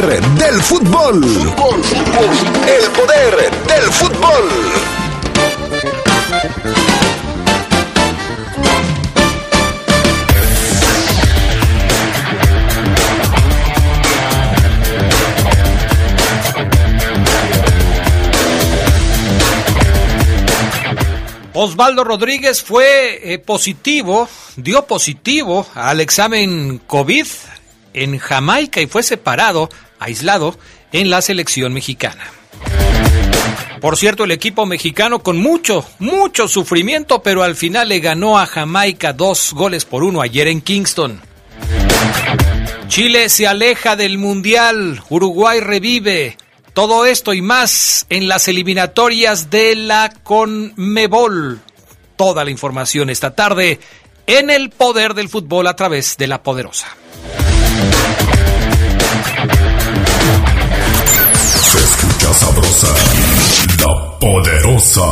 del fútbol. El poder del fútbol. Osvaldo Rodríguez fue eh, positivo, dio positivo al examen COVID en Jamaica y fue separado, aislado, en la selección mexicana. Por cierto, el equipo mexicano con mucho, mucho sufrimiento, pero al final le ganó a Jamaica dos goles por uno ayer en Kingston. Chile se aleja del Mundial, Uruguay revive. Todo esto y más en las eliminatorias de la Conmebol. Toda la información esta tarde en el poder del fútbol a través de la poderosa. Se escucha sabrosa, la poderosa.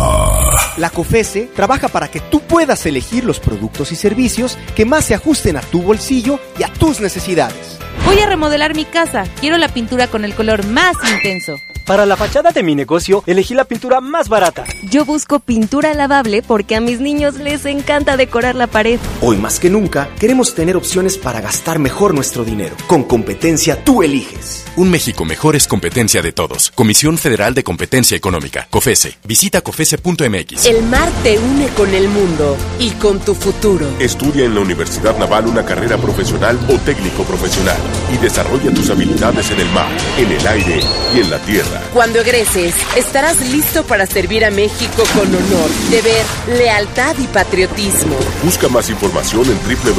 La COFESE trabaja para que tú puedas elegir los productos y servicios que más se ajusten a tu bolsillo y a tus necesidades. Voy a remodelar mi casa. Quiero la pintura con el color más intenso. Para la fachada de mi negocio, elegí la pintura más barata. Yo busco pintura lavable porque a mis niños les encanta decorar la pared. Hoy más que nunca, queremos tener opciones para gastar mejor nuestro dinero. Con competencia tú eliges. Un México mejor es competencia de todos. Comisión Federal de Competencia Económica. COFESE. Visita COFESE.mx. El mar te une con el mundo y con tu futuro. Estudia en la Universidad Naval una carrera profesional o técnico profesional y desarrolla tus habilidades en el mar, en el aire y en la tierra. Cuando egreses, estarás listo para servir a México con honor, deber, lealtad y patriotismo. Busca más información en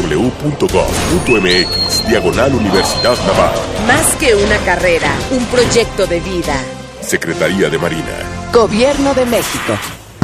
www.gov.mx, diagonal Universidad Naval. Más que una carrera, un proyecto de vida. Secretaría de Marina. Gobierno de México.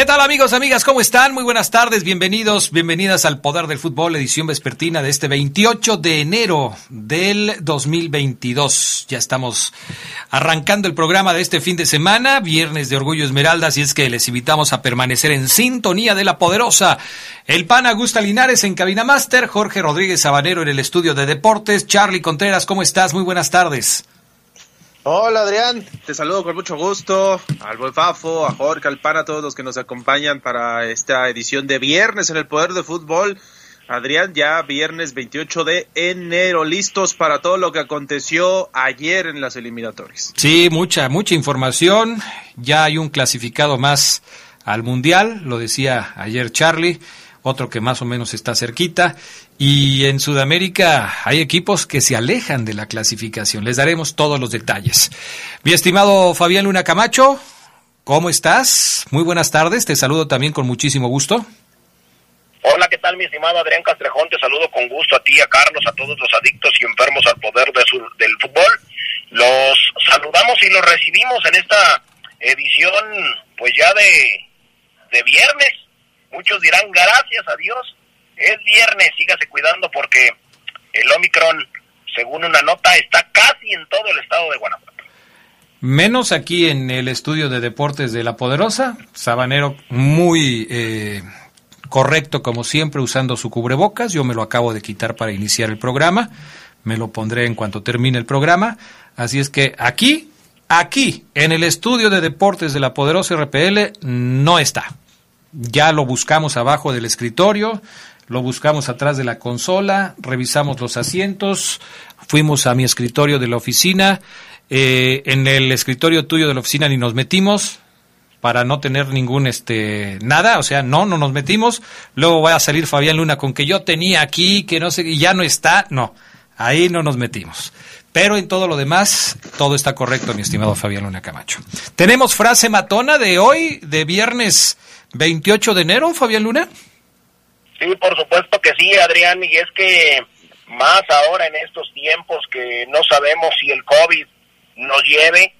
¿Qué tal amigos, amigas? ¿Cómo están? Muy buenas tardes, bienvenidos, bienvenidas al Poder del Fútbol, edición vespertina de este 28 de enero del 2022. Ya estamos arrancando el programa de este fin de semana, viernes de Orgullo Esmeralda, así es que les invitamos a permanecer en sintonía de la poderosa. El pan Augusta Linares en Cabina Master, Jorge Rodríguez Sabanero en el estudio de deportes, Charlie Contreras, ¿cómo estás? Muy buenas tardes. Hola Adrián, te saludo con mucho gusto, al buen Fafo, a Jorge, al PAN, a todos los que nos acompañan para esta edición de viernes en el Poder de Fútbol. Adrián, ya viernes 28 de enero, listos para todo lo que aconteció ayer en las eliminatorias. Sí, mucha, mucha información, ya hay un clasificado más al Mundial, lo decía ayer Charlie, otro que más o menos está cerquita. Y en Sudamérica hay equipos que se alejan de la clasificación. Les daremos todos los detalles. Mi estimado Fabián Luna Camacho, ¿cómo estás? Muy buenas tardes, te saludo también con muchísimo gusto. Hola, ¿qué tal mi estimado Adrián Castrejón? Te saludo con gusto a ti, a Carlos, a todos los adictos y enfermos al poder de su, del fútbol. Los saludamos y los recibimos en esta edición, pues ya de, de viernes. Muchos dirán gracias a Dios es viernes, sígase cuidando porque el Omicron, según una nota, está casi en todo el estado de Guanajuato. Menos aquí en el estudio de deportes de La Poderosa, Sabanero muy eh, correcto como siempre usando su cubrebocas, yo me lo acabo de quitar para iniciar el programa, me lo pondré en cuanto termine el programa, así es que aquí, aquí, en el estudio de deportes de La Poderosa RPL, no está. Ya lo buscamos abajo del escritorio, lo buscamos atrás de la consola, revisamos los asientos, fuimos a mi escritorio de la oficina, eh, en el escritorio tuyo de la oficina ni nos metimos para no tener ningún este nada, o sea, no, no nos metimos. Luego va a salir Fabián Luna con que yo tenía aquí, que no sé, y ya no está, no, ahí no nos metimos. Pero en todo lo demás, todo está correcto, mi estimado Fabián Luna Camacho. Tenemos frase matona de hoy, de viernes 28 de enero, Fabián Luna. Sí, por supuesto que sí, Adrián, y es que más ahora en estos tiempos que no sabemos si el COVID nos lleve,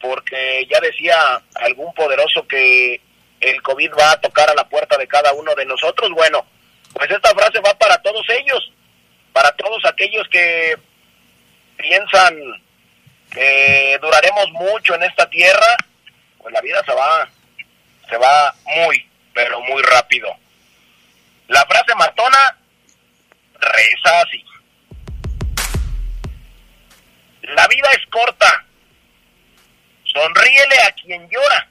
porque ya decía algún poderoso que el COVID va a tocar a la puerta de cada uno de nosotros. Bueno, pues esta frase va para todos ellos, para todos aquellos que piensan que duraremos mucho en esta tierra, pues la vida se va, se va muy, pero muy rápido. La frase matona reza así. La vida es corta. Sonríele a quien llora.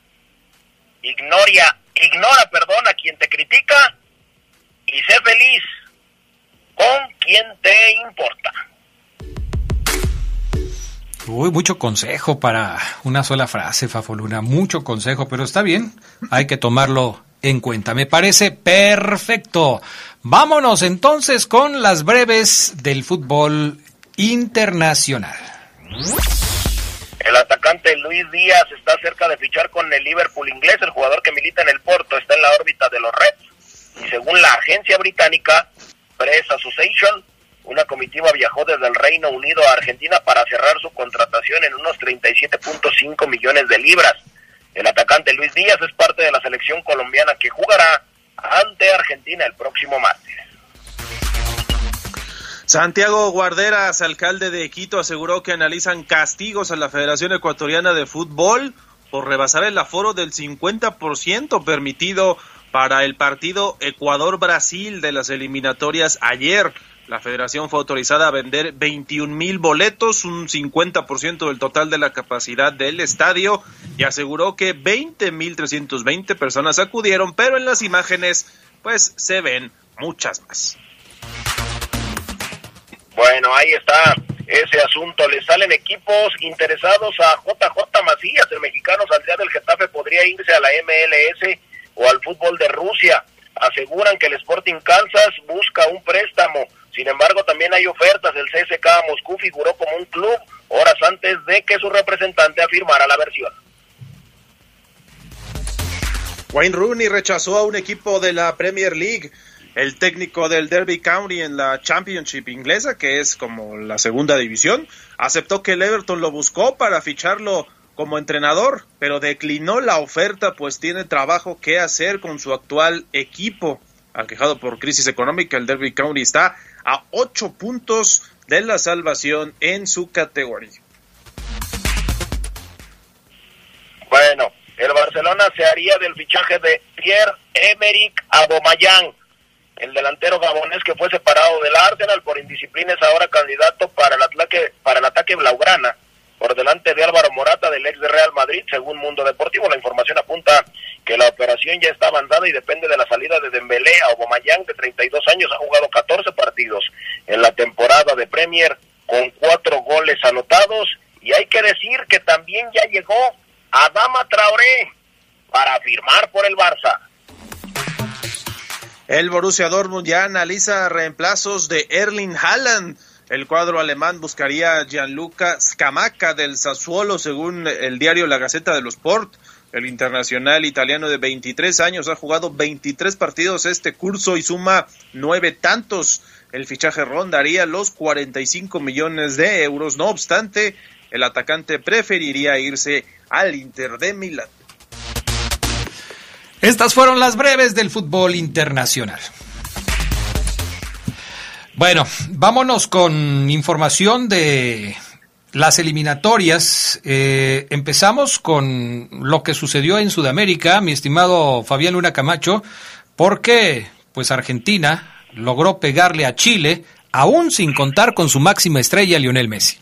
Ignoria, ignora, perdón, a quien te critica y sé feliz con quien te importa. Uy, mucho consejo para una sola frase, Fafoluna. Mucho consejo, pero está bien. Hay que tomarlo en cuenta. Me parece perfecto. Vámonos entonces con las breves del fútbol internacional. El atacante Luis Díaz está cerca de fichar con el Liverpool inglés. El jugador que milita en el Porto está en la órbita de los Reds. Y según la agencia británica Press Association, una comitiva viajó desde el Reino Unido a Argentina para cerrar su contratación en unos 37.5 millones de libras. El atacante Luis Díaz es parte de la selección colombiana que jugará ante Argentina el próximo martes. Santiago Guarderas, alcalde de Quito, aseguró que analizan castigos a la Federación Ecuatoriana de Fútbol por rebasar el aforo del 50% permitido para el partido Ecuador-Brasil de las eliminatorias ayer. La federación fue autorizada a vender 21 mil boletos, un 50% del total de la capacidad del estadio, y aseguró que 20 mil 320 personas acudieron, pero en las imágenes, pues se ven muchas más. Bueno, ahí está ese asunto. Le salen equipos interesados a JJ Macías, el mexicano saldría del Getafe, podría irse a la MLS o al fútbol de Rusia. Aseguran que el Sporting Kansas busca un préstamo. Sin embargo, también hay ofertas. El CSK Moscú figuró como un club horas antes de que su representante afirmara la versión. Wayne Rooney rechazó a un equipo de la Premier League. El técnico del Derby County en la Championship inglesa, que es como la segunda división, aceptó que el Everton lo buscó para ficharlo como entrenador, pero declinó la oferta pues tiene trabajo que hacer con su actual equipo. Aquejado por crisis económica, el Derby County está a ocho puntos de la salvación en su categoría. Bueno, el Barcelona se haría del fichaje de Pierre-Emerick Aubameyang, el delantero gabonés que fue separado del Arsenal por indisciplina es ahora candidato para el ataque, para el ataque blaugrana por delante de Álvaro Morata del ex de Real Madrid, según Mundo Deportivo. La información apunta que la operación ya está avanzada y depende de la salida de Dembélé a Obomayang, de 32 años, ha jugado 14 partidos en la temporada de Premier con cuatro goles anotados y hay que decir que también ya llegó Adama Traoré para firmar por el Barça. El Borussia Dortmund ya analiza reemplazos de Erling Haaland. El cuadro alemán buscaría a Gianluca Scamacca del Sassuolo, según el diario La Gaceta de los Sport. El internacional italiano de 23 años ha jugado 23 partidos este curso y suma nueve tantos. El fichaje rondaría los 45 millones de euros. No obstante, el atacante preferiría irse al Inter de Milán. Estas fueron las breves del fútbol internacional. Bueno, vámonos con información de las eliminatorias. Eh, empezamos con lo que sucedió en Sudamérica, mi estimado Fabián Luna Camacho, porque pues Argentina logró pegarle a Chile, aún sin contar con su máxima estrella, Lionel Messi.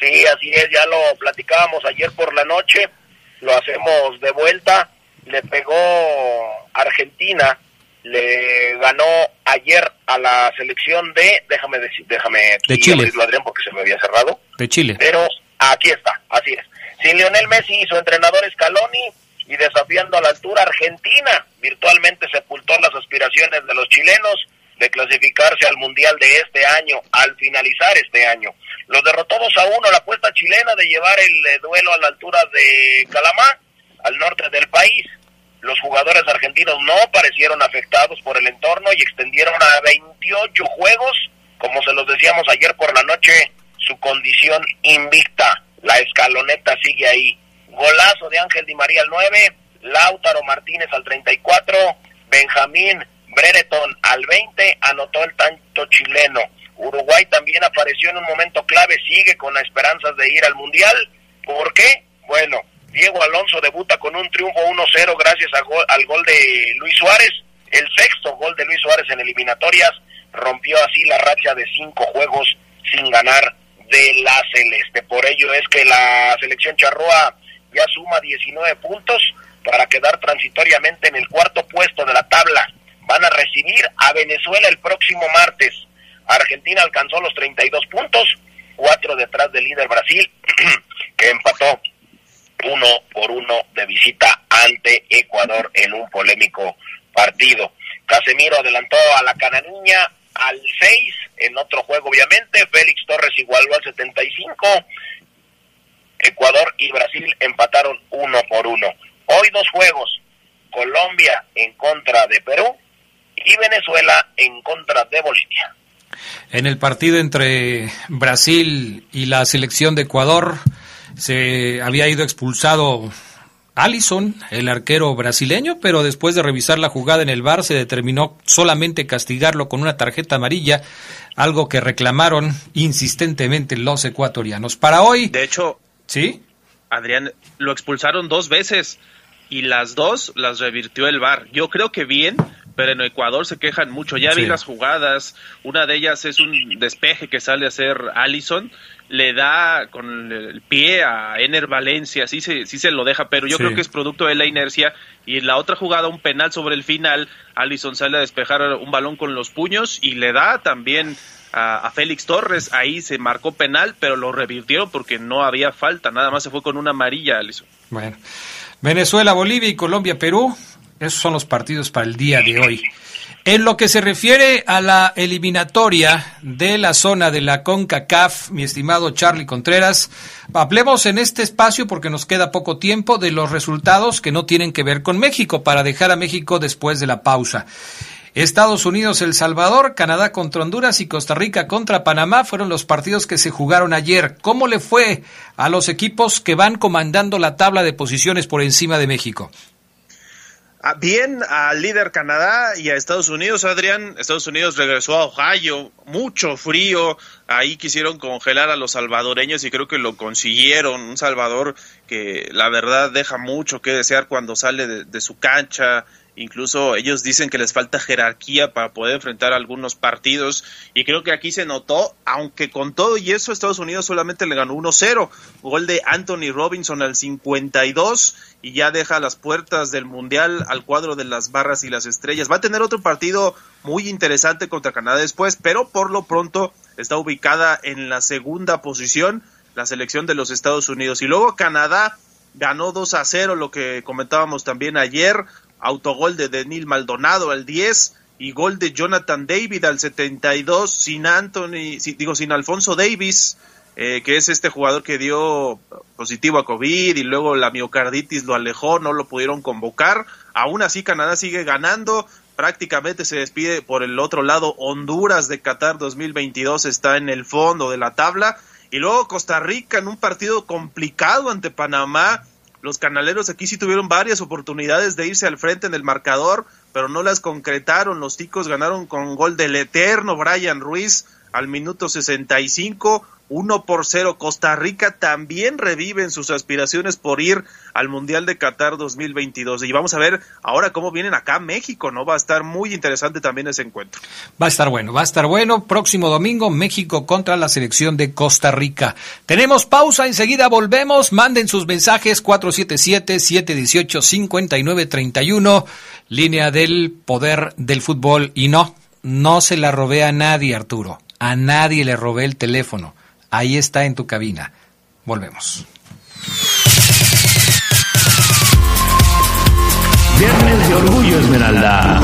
Sí, así es, ya lo platicábamos ayer por la noche, lo hacemos de vuelta, le pegó Argentina le ganó ayer a la selección de, déjame decir, déjame de Chile, Adrián porque se me había cerrado. De Chile. Pero aquí está, así es. Sin Lionel Messi y su entrenador Scaloni y desafiando a la altura Argentina, virtualmente sepultó las aspiraciones de los chilenos de clasificarse al Mundial de este año, al finalizar este año. Los derrotó 2 a 1 la apuesta chilena de llevar el eh, duelo a la altura de Calamá, al norte del país. Los jugadores argentinos no parecieron afectados por el entorno y extendieron a 28 juegos, como se los decíamos ayer por la noche, su condición invicta. La escaloneta sigue ahí. Golazo de Ángel Di María al 9, Lautaro Martínez al 34, Benjamín Brereton al 20 anotó el tanto chileno. Uruguay también apareció en un momento clave, sigue con esperanzas de ir al Mundial. ¿Por qué? Bueno, Diego Alonso debuta con un triunfo 1-0 gracias al gol de Luis Suárez. El sexto gol de Luis Suárez en eliminatorias rompió así la racha de cinco juegos sin ganar de la Celeste. Por ello es que la selección charroa ya suma 19 puntos para quedar transitoriamente en el cuarto puesto de la tabla van a recibir a Venezuela el próximo martes. Argentina alcanzó los 32 puntos, cuatro detrás del líder Brasil, que empató uno por uno de visita ante Ecuador en un polémico partido. Casemiro adelantó a la cananiña al 6 en otro juego, obviamente. Félix Torres igualó al 75. Ecuador y Brasil empataron uno por uno. Hoy dos juegos. Colombia en contra de Perú y Venezuela en contra de Bolivia. En el partido entre Brasil y la selección de Ecuador se había ido expulsado Allison, el arquero brasileño, pero después de revisar la jugada en el bar se determinó solamente castigarlo con una tarjeta amarilla, algo que reclamaron insistentemente los ecuatorianos. Para hoy. De hecho, ¿sí? Adrián, lo expulsaron dos veces y las dos las revirtió el bar. Yo creo que bien, pero en Ecuador se quejan mucho. Ya vi las jugadas, una de ellas es un despeje que sale a hacer Allison, le da con el pie a Ener Valencia, sí se, sí se lo deja, pero yo creo que es producto de la inercia. Y en la otra jugada, un penal sobre el final, Allison sale a despejar un balón con los puños y le da también a, a, Félix Torres. Ahí se marcó penal, pero lo revirtieron porque no había falta, nada más se fue con una amarilla, Allison. Bueno. Venezuela, Bolivia y Colombia, Perú esos son los partidos para el día de hoy. En lo que se refiere a la eliminatoria de la zona de la CONCACAF, mi estimado Charlie Contreras, hablemos en este espacio porque nos queda poco tiempo de los resultados que no tienen que ver con México para dejar a México después de la pausa. Estados Unidos, El Salvador, Canadá contra Honduras y Costa Rica contra Panamá fueron los partidos que se jugaron ayer. ¿Cómo le fue a los equipos que van comandando la tabla de posiciones por encima de México? Ah, bien al líder Canadá y a Estados Unidos, Adrián. Estados Unidos regresó a Ohio, mucho frío. Ahí quisieron congelar a los salvadoreños y creo que lo consiguieron. Un Salvador que la verdad deja mucho que desear cuando sale de su cancha. Incluso ellos dicen que les falta jerarquía para poder enfrentar algunos partidos y creo que aquí se notó, aunque con todo y eso Estados Unidos solamente le ganó 1-0, gol de Anthony Robinson al 52 y ya deja las puertas del Mundial al cuadro de las barras y las estrellas. Va a tener otro partido muy interesante contra Canadá después, pero por lo pronto está ubicada en la segunda posición la selección de los Estados Unidos y luego Canadá ganó 2 a 0, lo que comentábamos también ayer, autogol de Denil Maldonado al 10 y gol de Jonathan David al 72 sin Anthony, digo sin Alfonso Davis, eh, que es este jugador que dio positivo a COVID y luego la miocarditis lo alejó, no lo pudieron convocar. Aún así Canadá sigue ganando, prácticamente se despide por el otro lado. Honduras de Qatar 2022 está en el fondo de la tabla. Y luego Costa Rica en un partido complicado ante Panamá. Los canaleros aquí sí tuvieron varias oportunidades de irse al frente en el marcador, pero no las concretaron. Los ticos ganaron con gol del eterno Brian Ruiz al minuto 65 1 por 0. Costa Rica también revive en sus aspiraciones por ir al Mundial de Qatar 2022. Y vamos a ver ahora cómo vienen acá México, ¿no? Va a estar muy interesante también ese encuentro. Va a estar bueno, va a estar bueno. Próximo domingo, México contra la selección de Costa Rica. Tenemos pausa, enseguida volvemos. Manden sus mensajes 477-718-5931, línea del poder del fútbol. Y no, no se la robé a nadie, Arturo. A nadie le robé el teléfono Ahí está en tu cabina. Volvemos. Viernes de Orgullo Esmeralda.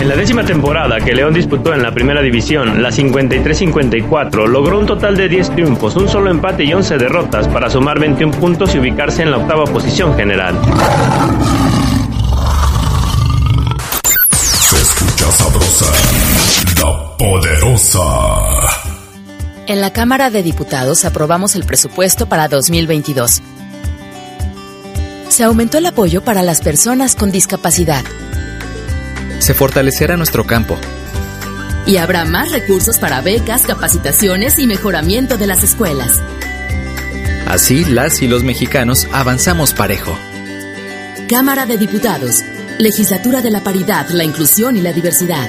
En la décima temporada que León disputó en la primera división, la 53-54, logró un total de 10 triunfos, un solo empate y 11 derrotas para sumar 21 puntos y ubicarse en la octava posición general. Poderosa. En la Cámara de Diputados aprobamos el presupuesto para 2022. Se aumentó el apoyo para las personas con discapacidad. Se fortalecerá nuestro campo. Y habrá más recursos para becas, capacitaciones y mejoramiento de las escuelas. Así, las y los mexicanos avanzamos parejo. Cámara de Diputados. Legislatura de la Paridad, la Inclusión y la Diversidad.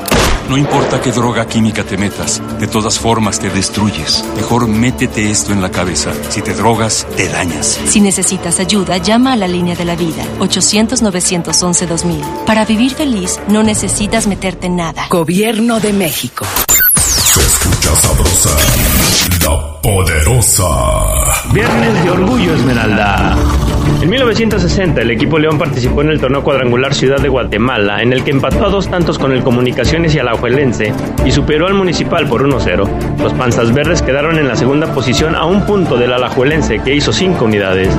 No importa qué droga química te metas, de todas formas te destruyes. Mejor métete esto en la cabeza. Si te drogas, te dañas. Si necesitas ayuda, llama a la línea de la vida, 800-911-2000. Para vivir feliz, no necesitas meterte en nada. Gobierno de México. Se escucha sabrosa, la poderosa. Viernes de Orgullo Esmeralda. En 1960 el equipo León participó en el torneo cuadrangular Ciudad de Guatemala, en el que empató a dos tantos con el Comunicaciones y Alajuelense y superó al Municipal por 1-0. Los Panzas Verdes quedaron en la segunda posición a un punto del Alajuelense, que hizo cinco unidades.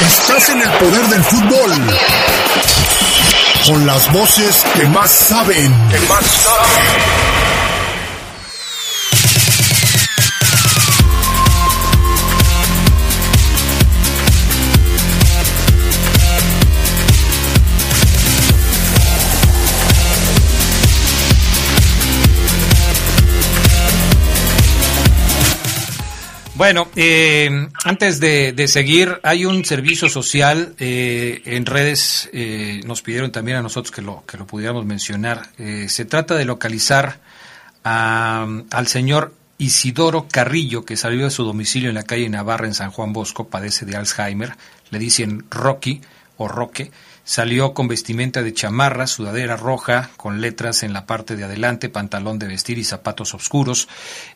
Estás en el poder del fútbol. Con las voces que más saben. Que más saben. Bueno, eh, antes de, seguir, hay un servicio social eh, en redes, eh, nos pidieron también a nosotros que lo, que lo pudiéramos mencionar. se trata de localizar al señor Isidoro Carrillo, que salió de su domicilio en la calle Navarra, en San Juan Bosco, padece de Alzheimer, le dicen Rocky o Roque. Salió con vestimenta de chamarra, sudadera roja, con letras en la parte de adelante, pantalón de vestir y zapatos oscuros.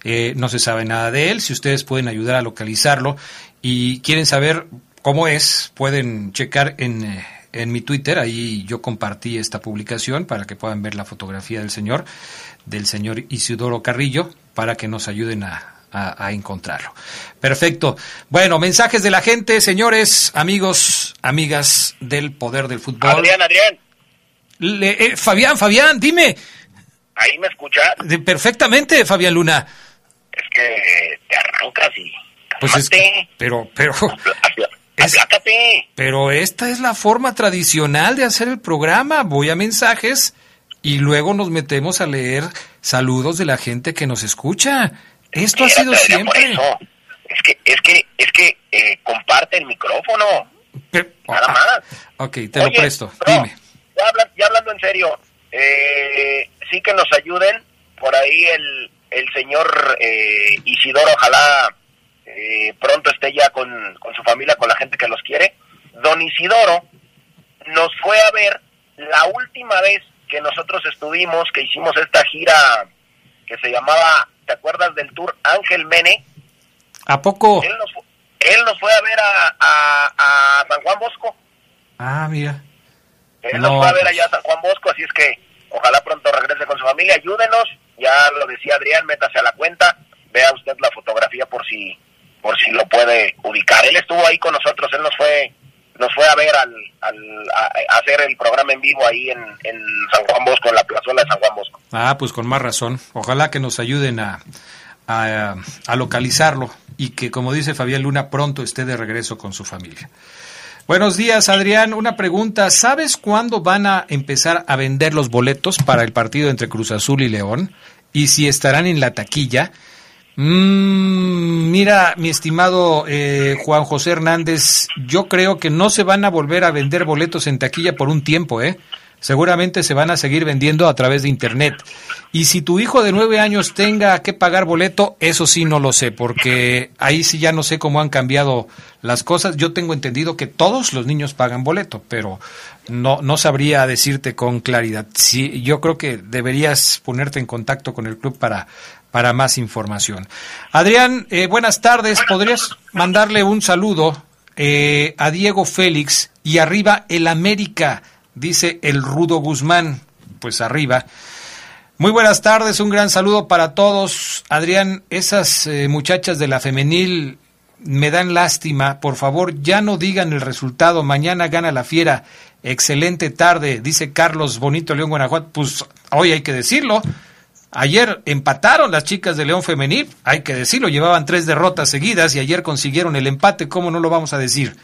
Eh, no se sabe nada de él. Si ustedes pueden ayudar a localizarlo y quieren saber cómo es, pueden checar en, eh, en mi Twitter. Ahí yo compartí esta publicación para que puedan ver la fotografía del señor, del señor Isidoro Carrillo, para que nos ayuden a, a, encontrarlo. Perfecto. Bueno, mensajes de la gente, señores, amigos, amigas del poder del fútbol. Adrián, Adrián. Eh, Fabián, Fabián, dime. ¿Ahí me escuchas? perfectamente, Fabián Luna. Es que te arrancas y... Pues es pero, pero... pero esta es la forma tradicional de hacer el programa. Voy a mensajes y luego nos metemos a leer saludos de la gente que nos escucha. Esto ha sido siempre. Es que, es que, es que eh, comparte el micrófono. Nada ah, más. Ok, te lo presto. Dime. Ya, hablando en serio, eh, sí que nos ayuden. Por ahí el, el señor eh, Isidoro, ojalá eh, pronto esté ya con, con su familia, con la gente que los quiere. Don Isidoro nos fue a ver la última vez que nosotros estuvimos, que hicimos esta gira que se llamaba ¿te acuerdas del tour Ángel Mene? ¿A poco? Él nos, fue a ver a, San Juan Bosco. Ah, mira. Él nos fue a ver allá a San Juan Bosco, así es que ojalá pronto regrese con su familia. Ayúdenos, ya lo decía Adrián, métase a la cuenta, vea usted la fotografía por si por si lo puede ubicar. Él estuvo ahí con nosotros, él nos fue nos fue a ver al, al a, hacer el programa en vivo ahí en, San Juan Bosco, en la plazuela de San Juan Bosco. Ah, pues con más razón. Ojalá que nos ayuden a, a, a localizarlo y que, como dice Fabián Luna, pronto esté de regreso con su familia. Buenos días, Adrián. Una pregunta. ¿Sabes cuándo van a empezar a vender los boletos para el partido entre Cruz Azul y León? Y si estarán en la taquilla. Mm, mira, mi estimado eh, Juan José Hernández, yo creo que no se van a volver a vender boletos en taquilla por un tiempo, ¿eh? Seguramente se van a seguir vendiendo a través de Internet. Y si tu hijo de nueve años tenga que pagar boleto, eso sí no lo sé, porque ahí sí ya no sé cómo han cambiado las cosas. Yo tengo entendido que todos los niños pagan boleto, pero no, no sabría decirte con claridad. Sí, yo creo que deberías ponerte en contacto con el club para, para más información. Adrián, eh, buenas tardes. ¿Podrías mandarle un saludo eh, a Diego Félix y arriba el América? Dice el Rudo Guzmán. Pues arriba. Muy buenas tardes, un gran saludo para todos. Adrián, esas eh, muchachas de la femenil me dan lástima. Por favor, ya no digan el resultado. Mañana gana la fiera. Excelente tarde, dice Carlos Bonito León Guanajuato. Pues hoy hay que decirlo. Ayer empataron las chicas de León Femenil, hay que decirlo, llevaban tres derrotas seguidas y ayer consiguieron el empate, ¿cómo no lo vamos a decir?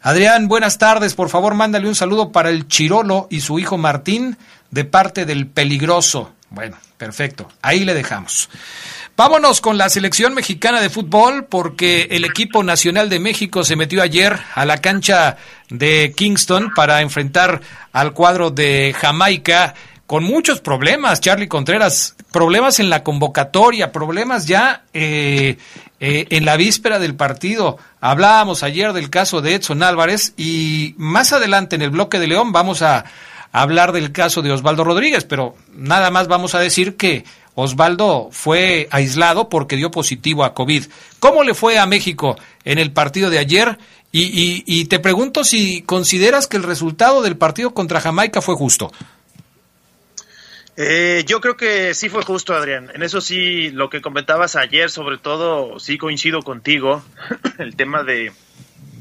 Adrián, buenas tardes, por favor mándale un saludo para el Chirolo y su hijo Martín de parte del Peligroso. Bueno, perfecto, ahí le dejamos. Vámonos con la selección mexicana de fútbol porque el equipo nacional de México se metió ayer a la cancha de Kingston para enfrentar al cuadro de Jamaica con muchos problemas, Charlie Contreras, problemas en la convocatoria, problemas ya eh, eh, en la víspera del partido. Hablábamos ayer del caso de Edson Álvarez y más adelante en el bloque de León vamos a hablar del caso de Osvaldo Rodríguez, pero nada más vamos a decir que Osvaldo fue aislado porque dio positivo a COVID. ¿Cómo le fue a México en el partido de ayer? Y, y te pregunto si consideras que el resultado del partido contra Jamaica fue justo. Eh, yo creo que sí fue justo, Adrián. En eso sí, lo que comentabas ayer, sobre todo, sí coincido contigo. El tema de,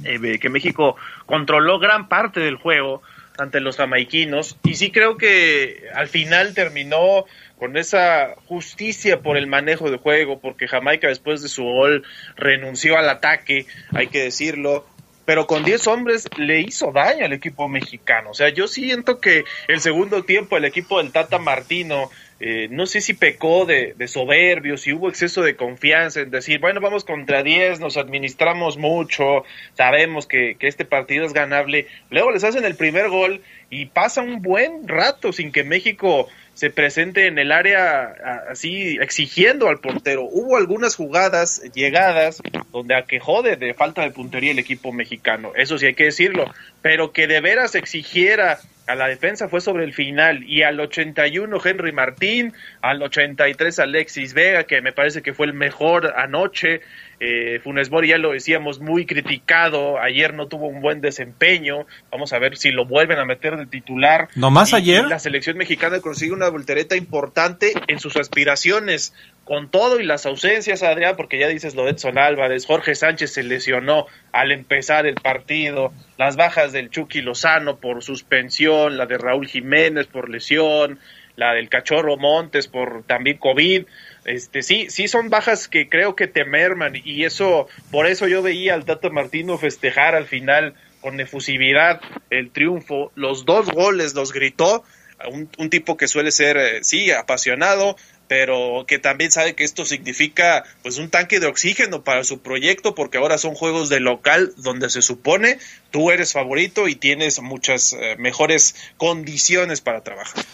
eh, de que México controló gran parte del juego ante los jamaiquinos y sí creo que al final terminó con esa justicia por el manejo de juego, porque Jamaica después de su gol renunció al ataque, hay que decirlo, pero con 10 hombres le hizo daño al equipo mexicano. O sea, yo siento que el segundo tiempo el equipo del Tata Martino, eh, no sé si pecó de, soberbio, si hubo exceso de confianza en decir, bueno, vamos contra 10, nos administramos mucho, sabemos que, que este partido es ganable. Luego les hacen el primer gol y pasa un buen rato sin que México se presente en el área así exigiendo al portero. Hubo algunas jugadas, llegadas, donde aquejó de, de falta de puntería el equipo mexicano, eso sí hay que decirlo, pero que de veras exigiera a la defensa fue sobre el final y al 81 Henry Martín, al 83 Alexis Vega, que me parece que fue el mejor anoche, eh, Funes Mori ya lo decíamos, muy criticado. Ayer no tuvo un buen desempeño. Vamos a ver si lo vuelven a meter de titular. ¿No más ayer? la selección mexicana consigue una voltereta importante en sus aspiraciones. Con todo y las ausencias, Adrián, porque ya dices lo de Edson Álvarez, Jorge Sánchez se lesionó al empezar el partido, las bajas del Chucky Lozano por suspensión, la de Raúl Jiménez por lesión, la del Cachorro Montes por también COVID este sí, sí son bajas que creo que te merman y eso, por eso yo veía al Tata Martino festejar al final con efusividad el triunfo, los dos goles los gritó, un, un tipo que suele ser, eh, sí, apasionado, pero que también sabe que esto significa pues un tanque de oxígeno para su proyecto porque ahora son juegos de local donde se supone tú eres favorito y tienes muchas eh, mejores condiciones para trabajar.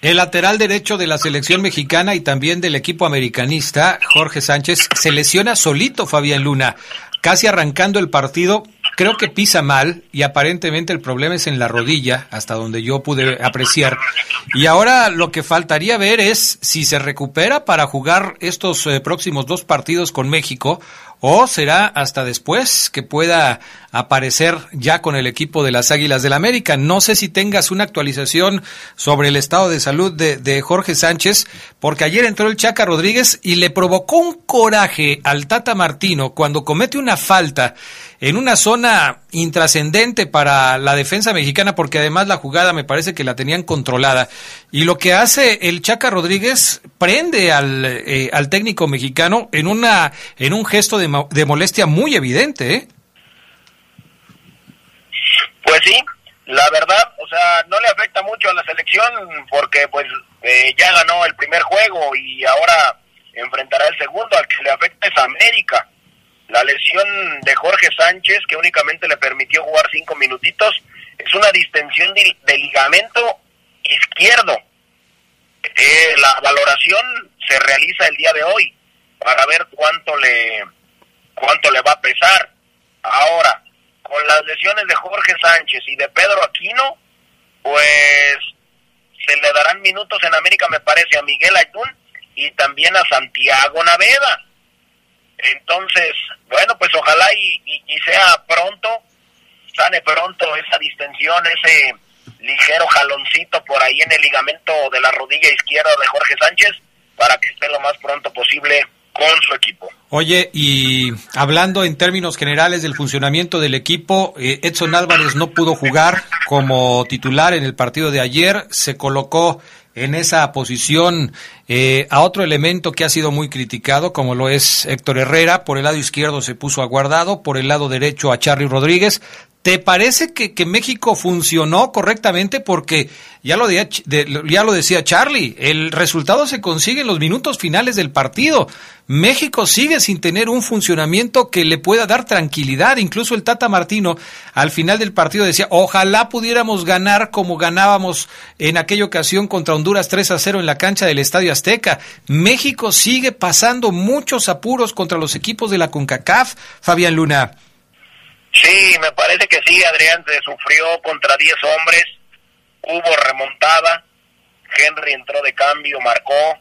El lateral derecho de la selección mexicana y también del equipo americanista, Jorge Sánchez, se lesiona solito Fabián Luna, casi arrancando el partido. Creo que pisa mal y aparentemente el problema es en la rodilla, hasta donde yo pude apreciar. Y ahora lo que faltaría ver es si se recupera para jugar estos eh, próximos dos partidos con México o será hasta después que pueda aparecer ya con el equipo de las Águilas del América. No sé si tengas una actualización sobre el estado de salud de, de, Jorge Sánchez, porque ayer entró el Chaca Rodríguez y le provocó un coraje al Tata Martino cuando comete una falta en una zona intrascendente para la defensa mexicana, porque además la jugada me parece que la tenían controlada. Y lo que hace el Chaca Rodríguez prende al, eh, al técnico mexicano en, una, en un gesto de, de molestia muy evidente. ¿eh? Pues sí, la verdad, o sea, no le afecta mucho a la selección porque pues eh, ya ganó el primer juego y ahora enfrentará el segundo, al que le afecta es América. La lesión de Jorge Sánchez, que únicamente le permitió jugar cinco minutitos, es una distensión de, de ligamento izquierdo. Eh, la valoración se realiza el día de hoy para ver cuánto le cuánto le va a pesar. Ahora, con las lesiones de Jorge Sánchez y de Pedro Aquino, pues se le darán minutos en América, me parece, a Miguel Ayun y también a Santiago Naveda. Entonces, bueno, pues ojalá y, y, y sea pronto, sane pronto esa distensión, ese ligero jaloncito por ahí en el ligamento de la rodilla izquierda de Jorge Sánchez, para que esté lo más pronto posible con su equipo. Oye, y hablando en términos generales del funcionamiento del equipo, eh, Edson Álvarez no pudo jugar como titular en el partido de ayer, se colocó en esa posición eh, a otro elemento que ha sido muy criticado, como lo es Héctor Herrera. Por el lado izquierdo se puso aguardado, por el lado derecho a Charlie Rodríguez. ¿Te parece que, México funcionó correctamente? Porque ya lo, ya lo decía Charlie, el resultado se consigue en los minutos finales del partido. México sigue sin tener un funcionamiento que le pueda dar tranquilidad. Incluso el Tata Martino al final del partido decía, ojalá pudiéramos ganar como ganábamos en aquella ocasión contra Honduras 3 a 0 en la cancha del Estadio Azteca. México sigue pasando muchos apuros contra los equipos de la CONCACAF, Fabián Luna. Sí, me parece que sí, Adrián se sufrió contra 10 hombres, hubo remontada, Henry entró de cambio, marcó,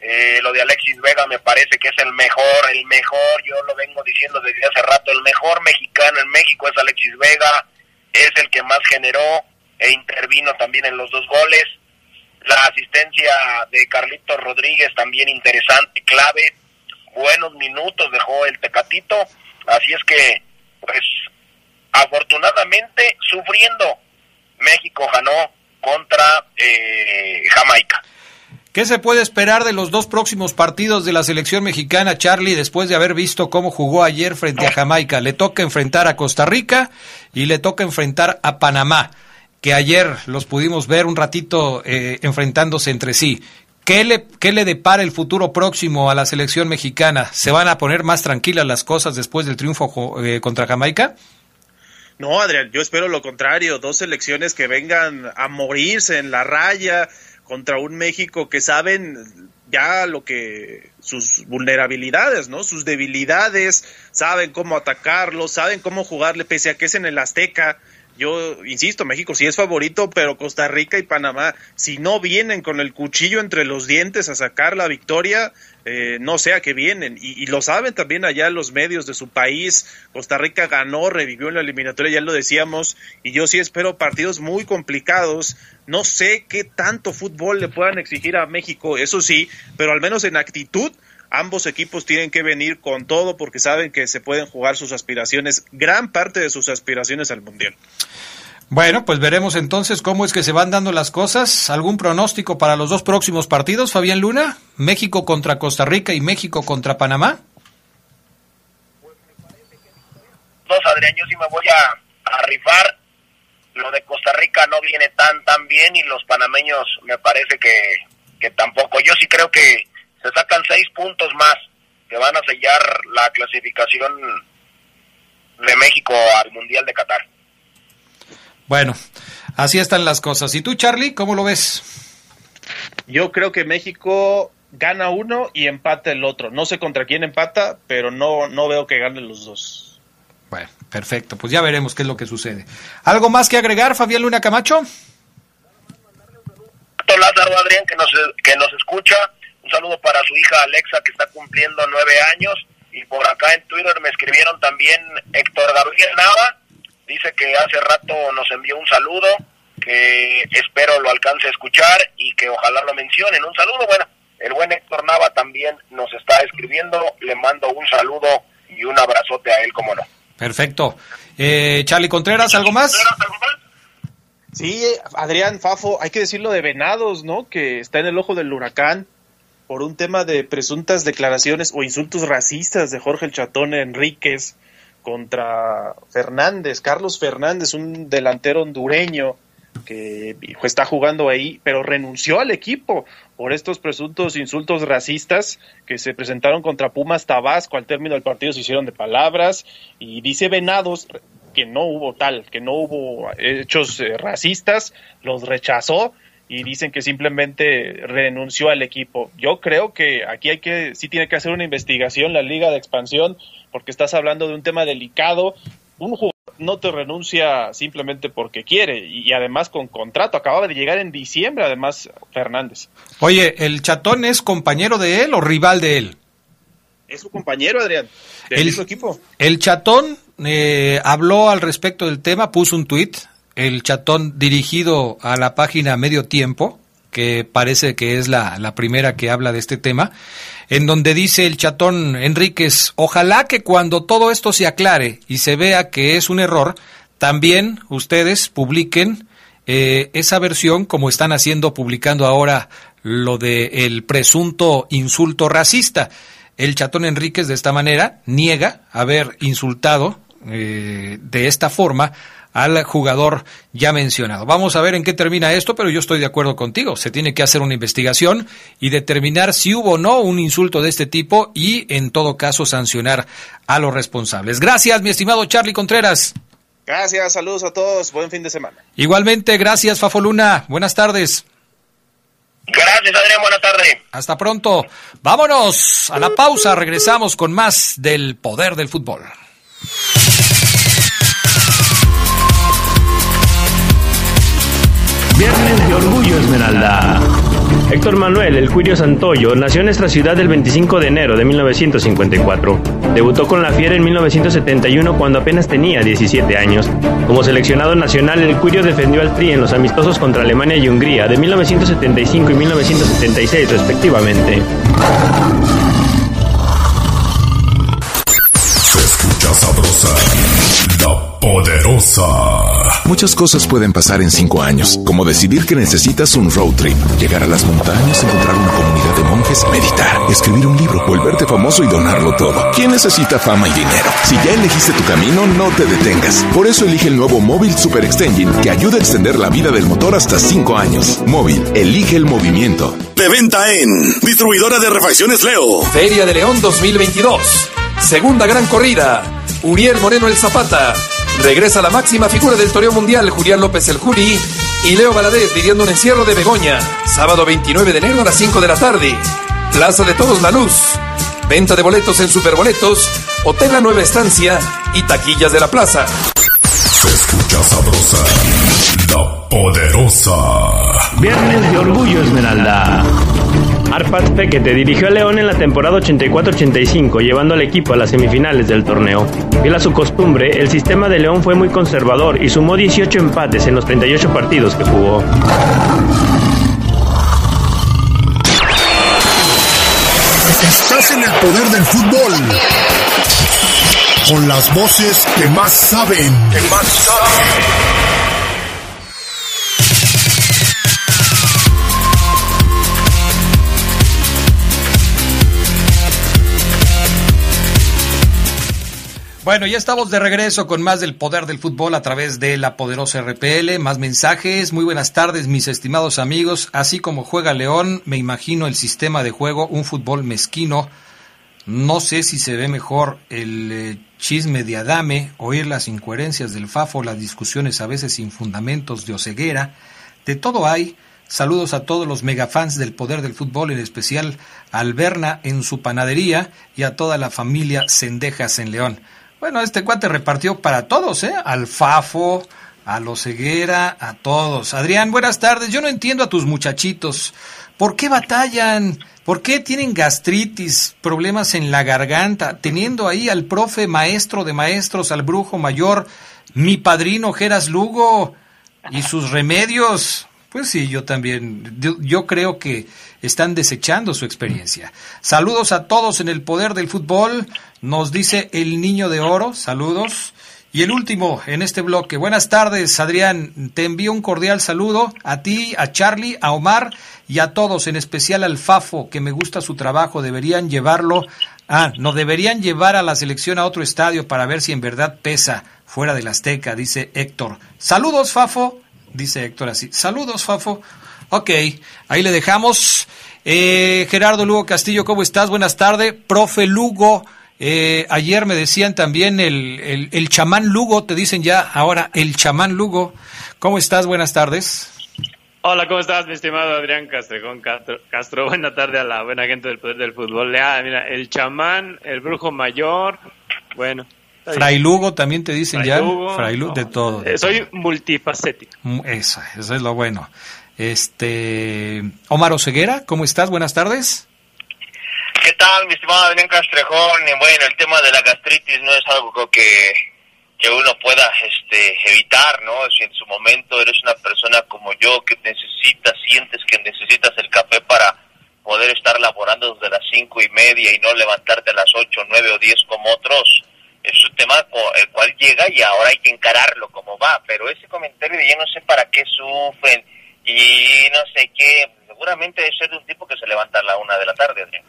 eh, lo de Alexis Vega me parece que es el mejor, el mejor, yo lo vengo diciendo desde hace rato, el mejor mexicano en México es Alexis Vega, es el que más generó e intervino también en los dos goles, la asistencia de Carlitos Rodríguez también interesante, clave, buenos minutos dejó el Tecatito, así es que pues afortunadamente sufriendo México ganó contra eh, Jamaica. ¿Qué se puede esperar de los dos próximos partidos de la selección mexicana, Charlie, después de haber visto cómo jugó ayer frente a Jamaica? Le toca enfrentar a Costa Rica y le toca enfrentar a Panamá, que ayer los pudimos ver un ratito eh, enfrentándose entre sí. ¿Qué le, ¿Qué le depara el futuro próximo a la selección mexicana? ¿Se van a poner más tranquilas las cosas después del triunfo eh, contra Jamaica? No, Adrián, yo espero lo contrario, dos selecciones que vengan a morirse en la raya contra un México que saben ya lo que sus vulnerabilidades, ¿no? Sus debilidades, saben cómo atacarlo, saben cómo jugarle pese a que es en el Azteca yo insisto, México sí es favorito, pero Costa Rica y Panamá, si no vienen con el cuchillo entre los dientes a sacar la victoria, eh, no sé a qué vienen. Y, y, lo saben también allá los medios de su país. Costa Rica ganó, revivió en la eliminatoria, ya lo decíamos, y yo sí espero partidos muy complicados. No sé qué tanto fútbol le puedan exigir a México, eso sí, pero al menos en actitud ambos equipos tienen que venir con todo porque saben que se pueden jugar sus aspiraciones, gran parte de sus aspiraciones al Mundial. Bueno, pues veremos entonces cómo es que se van dando las cosas. ¿Algún pronóstico para los dos próximos partidos, Fabián Luna? ¿México contra Costa Rica y México contra Panamá? Dos, Adrián, yo sí me voy a, a rifar. Lo de Costa Rica no viene tan, tan bien y los panameños me parece que, que tampoco. Yo sí creo que se sacan seis puntos más que van a sellar la clasificación de México al Mundial de Qatar. Bueno, así están las cosas. ¿Y tú, Charlie, cómo lo ves? Yo creo que México gana uno y empata el otro. No sé contra quién empata, pero no, no veo que ganen los dos. Bueno, perfecto. Pues ya veremos qué es lo que sucede. ¿Algo más que agregar, Fabián Luna Camacho? Lázaro Adrián, que nos, que nos escucha. Un saludo para su hija Alexa, que está cumpliendo nueve años. Y por acá en Twitter me escribieron también Héctor Gabriel Nava, dice que hace rato nos envió un saludo, que espero lo alcance a escuchar y que ojalá lo mencionen. Un saludo, bueno, el buen Héctor Nava también nos está escribiendo, le mando un saludo y un abrazote a él, como no. Perfecto. Eh, Charlie Contreras, ¿algo más? Sí, Adrián Fafo, hay que decirlo de Venados, ¿no? Que está en el ojo del huracán por un tema de presuntas declaraciones o insultos racistas de Jorge el Chatón Enríquez contra Fernández, Carlos Fernández, un delantero hondureño que está jugando ahí, pero renunció al equipo por estos presuntos insultos racistas que se presentaron contra Pumas Tabasco. Al término del partido se hicieron de palabras y dice Venados que no hubo tal, que no hubo hechos eh, racistas, los rechazó y dicen que simplemente renunció al equipo. Yo creo que aquí hay que, sí tiene que hacer una investigación la Liga de Expansión, porque estás hablando de un tema delicado. Un jugador no te renuncia simplemente porque quiere y además con contrato. Acababa de llegar en diciembre, además, Fernández. Oye, ¿el chatón es compañero de él o rival de él? Es su compañero, Adrián, del mismo equipo. El chatón eh, habló al respecto del tema, puso un tuit el chatón dirigido a la página Medio Tiempo, que parece que es la, primera que habla de este tema, en donde dice el chatón Enríquez, ojalá que cuando todo esto se aclare y se vea que es un error, también ustedes publiquen eh, esa versión como están haciendo, publicando ahora lo de el presunto insulto racista. El chatón Enríquez de esta manera niega haber insultado eh, de esta forma al jugador ya mencionado. Vamos a ver en qué termina esto, pero yo estoy de acuerdo contigo. Se tiene que hacer una investigación y determinar si hubo o no un insulto de este tipo y, en todo caso, sancionar a los responsables. Gracias, mi estimado Charlie Contreras. Gracias, saludos a todos, buen fin de semana. Igualmente, gracias, Fafoluna. Buenas tardes. Gracias, Adrián, buenas tardes. Hasta pronto. Vámonos a la pausa, regresamos con más del poder del fútbol. Viernes de Orgullo Esmeralda. Héctor Manuel El Cuirio Santoyo nació en nuestra ciudad el 25 de enero de 1954. Debutó con la Fiera en 1971 cuando apenas tenía 17 años. Como seleccionado nacional, El Cuirio defendió al Tri en los amistosos contra Alemania y Hungría de 1975 y 1976 respectivamente. Se escucha sabrosa, la poderosa. Muchas cosas pueden pasar en cinco años, como decidir que necesitas un road trip, llegar a las montañas, encontrar una comunidad de monjes, meditar, escribir un libro, volverte famoso y donarlo todo. ¿Quién necesita fama y dinero? Si ya elegiste tu camino, no te detengas. Por eso elige el nuevo Móvil Super Extension que ayuda a extender la vida del motor hasta cinco años. Móvil, elige el movimiento. De venta en Distribuidora de Refacciones Leo. Feria de León 2022. Segunda gran corrida. Uriel Moreno el Zapata. Regresa la máxima figura del toreo mundial, Julián López el Juri, y Leo Valadez viviendo un encierro de Begoña. Sábado 29 de enero a las 5 de la tarde. Plaza de Todos La Luz. Venta de boletos en Superboletos, Hotel La Nueva Estancia y taquillas de la plaza. Se escucha sabrosa, la poderosa. Viernes de Orgullo Esmeralda. Arpad Pequete dirigió a León en la temporada 84-85, llevando al equipo a las semifinales del torneo. Fiel a su costumbre, el sistema de León fue muy conservador y sumó 18 empates en los 38 partidos que jugó. Estás en el poder del fútbol. Con las voces que más saben. Que más saben. Bueno, ya estamos de regreso con más del poder del fútbol a través de la poderosa RPL. Más mensajes. Muy buenas tardes, mis estimados amigos. Así como juega León, me imagino el sistema de juego, un fútbol mezquino. No sé si se ve mejor el eh, chisme de Adame, oír las incoherencias del Fafo, las discusiones a veces sin fundamentos de Oceguera. De todo hay. Saludos a todos los megafans del poder del fútbol, en especial a Alberna en su panadería y a toda la familia Cendejas en León. Bueno, este cuate repartió para todos, ¿eh? Al Fafo, a los ceguera, a todos. Adrián, buenas tardes. Yo no entiendo a tus muchachitos. ¿Por qué batallan? ¿Por qué tienen gastritis, problemas en la garganta? Teniendo ahí al profe maestro de maestros, al brujo mayor, mi padrino Geras Lugo y sus remedios. Pues sí, yo también. Yo, creo que están desechando su experiencia. Saludos a todos en el poder del fútbol. Nos dice el niño de oro. Saludos. Y el último en este bloque. Buenas tardes, Adrián. Te envío un cordial saludo a ti, a Charlie, a Omar y a todos, en especial al Fafo, que me gusta su trabajo. Deberían llevarlo. Ah, no, deberían llevar a la selección a otro estadio para ver si en verdad pesa fuera del Azteca, dice Héctor. Saludos, Fafo. Dice Héctor así. Saludos, Fafo. Ok, ahí le dejamos. Eh, Gerardo Lugo Castillo, ¿cómo estás? Buenas tardes. Profe Lugo. Eh, ayer me decían también el, el, chamán Lugo, te dicen ya ahora el chamán Lugo. ¿Cómo estás? Buenas tardes. Hola, ¿cómo estás, mi estimado Adrián Castrejón Castro? Castro? Buena tarde a la buena gente del Poder del Fútbol. Ah, mira, el chamán, el brujo mayor, bueno. Fray Lugo también te dicen Fray ya. Lugo, Fray Lugo, no, de todo. de eh, soy todo. multifacético. Mm, Eso, eso es lo bueno. Este, Omar Oseguera, ¿cómo estás? Buenas tardes. ¿Qué tal, mi estimado Adrián Castrejón? Bueno, el tema de la gastritis no es algo que, que uno pueda este, evitar, ¿no? Si en su momento eres una persona como yo que necesitas, sientes que necesitas el café para poder estar laborando desde las cinco y media y no levantarte a las ocho, nueve o diez como otros, es un tema el cual llega y ahora hay que encararlo como va. Pero ese comentario de yo no sé para qué sufren y no sé qué, seguramente es de un tipo que se levanta a la una de la tarde, Adrián.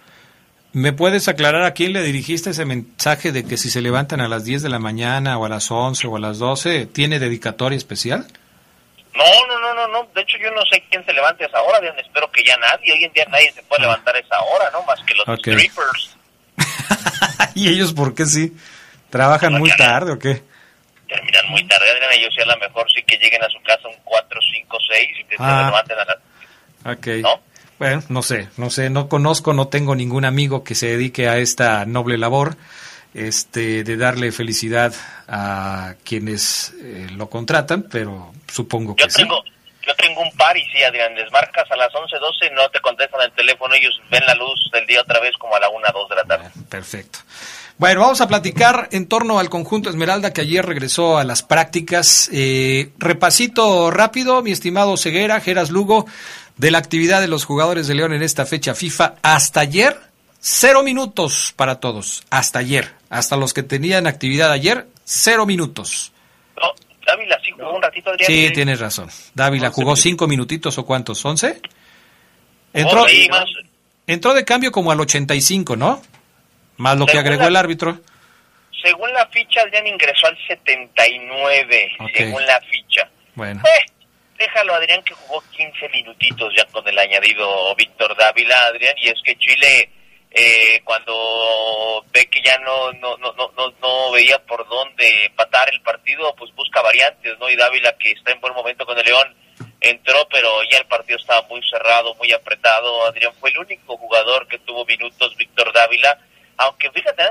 ¿Me puedes aclarar a quién le dirigiste ese mensaje de que si se levantan a las 10 de la mañana o a las 11 o a las 12, ¿tiene dedicatoria especial? No, no, no, no, no. De hecho, yo no sé quién se levante a esa hora. Dios, Espero que ya nadie. Hoy en día nadie se puede levantar a esa hora, ¿no? Más que los Ok. strippers. ¿Y ellos por qué sí? ¿Trabajan muy tarde o qué? Terminan muy tarde, Adriana. Yo sé a lo mejor sí que lleguen a su casa un 4, 5, 6 y que se Ah. levanten a las... Ok. Bueno, no sé, no sé, no conozco, no tengo ningún amigo que se dedique a esta noble labor, este, de darle felicidad a quienes eh, lo contratan, pero supongo que Yo sí. tengo, yo tengo un par y sí, Adrián, les marcas a las 11, 12, no te contestan el teléfono, ellos ven la luz del día otra vez como a la 1, 2 de la tarde. Perfecto. Bueno, vamos a platicar en torno al conjunto Esmeralda que ayer regresó a las prácticas. Eh, repasito rápido, mi estimado Ceguera, Geras Lugo, de la actividad de los jugadores de León en esta fecha FIFA. Hasta ayer, cero minutos para todos. Hasta ayer. Hasta los que tenían actividad ayer, cero minutos. No, Dávila sí jugó un ratito, Adrián. Sí, tienes razón. Dávila jugó cinco minutitos o cuántos, once. Entró, entró de cambio como al 85, ¿no? Más lo que Según agregó la- el árbitro. Según la ficha, Adrián ingresó al 79, Ok. según la ficha. Bueno. Eh, déjalo, Adrián, que jugó 15 minutitos ya con el añadido Víctor Dávila, Adrián, y es que Chile, eh, cuando ve que ya no, no, no, no, no, no veía por dónde empatar el partido, pues busca variantes, ¿no? Y Dávila, que está en buen momento con el León, entró, pero ya el partido estaba muy cerrado, muy apretado. Adrián fue el único jugador que tuvo minutos, Víctor Dávila, aunque fíjate,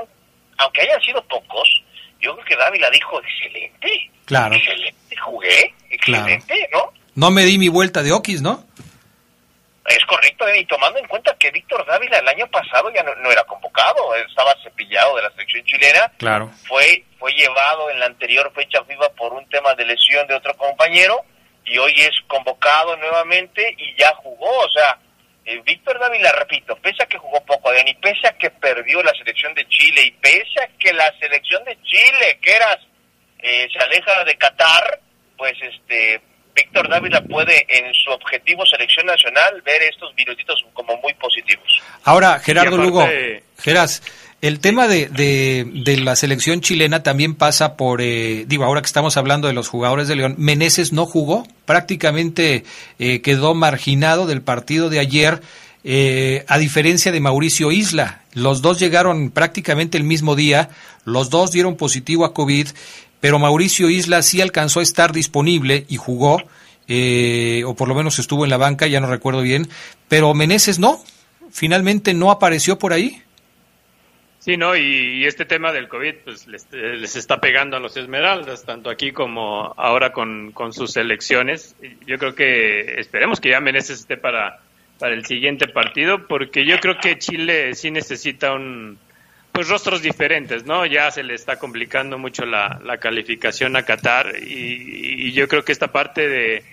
aunque hayan sido pocos, yo creo que Dávila dijo, excelente, Claro, excelente, jugué, claro. excelente, ¿no? No me di mi vuelta de Okis, ¿no? Es correcto, y tomando en cuenta que Víctor Dávila el año pasado ya no, no era convocado, estaba cepillado de la selección chilena, Claro. fue fue llevado en la anterior fecha FIFA por un tema de lesión de otro compañero y hoy es convocado nuevamente y ya jugó, o sea, eh, Víctor Dávila, repito, pese a que jugó poco, y pese a que perdió la selección de Chile y pese a que la selección de Chile, que eras, eh, se aleja de Qatar, pues este Víctor Dávila puede en su objetivo selección nacional ver estos minutitos como muy positivos. Ahora, Gerardo Lugo, Geras, el tema de, de, la selección chilena también pasa por, eh, digo, ahora que estamos hablando de los jugadores de León, Meneses no jugó, prácticamente eh, quedó marginado del partido de ayer, eh, a diferencia de Mauricio Isla. Los dos llegaron prácticamente el mismo día, los dos dieron positivo a COVID, pero Mauricio Isla sí alcanzó a estar disponible y jugó, eh, o por lo menos estuvo en la banca, ya no recuerdo bien, pero Meneses no, finalmente no apareció por ahí. Sí, ¿no? Y, este tema del COVID pues les, está pegando a los Esmeraldas, tanto aquí como ahora con, sus elecciones. Yo creo que esperemos que ya Meneses esté para, para el siguiente partido, porque yo creo que Chile sí necesita un pues rostros diferentes, ¿no? Ya se le está complicando mucho la, calificación a Qatar y, y, yo creo que esta parte de,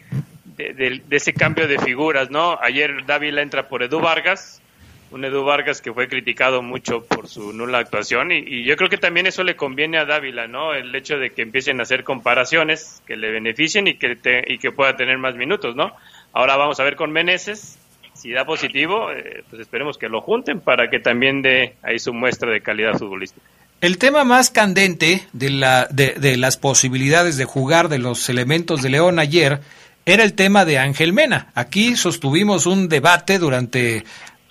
de, de, ese cambio de figuras, ¿no? Ayer Dávila entra por Edu Vargas, un Edu Vargas que fue criticado mucho por su nula actuación y, yo creo que también eso le conviene a Dávila, ¿no? El hecho de que empiecen a hacer comparaciones que le beneficien y que, y que pueda tener más minutos, ¿no? Ahora vamos a ver con Meneses, si da positivo, eh, pues esperemos que lo junten para que también dé ahí su muestra de calidad futbolística. El tema más candente de, la, de, de las posibilidades de jugar de los elementos de León ayer era el tema de Ángel Mena. Aquí sostuvimos un debate durante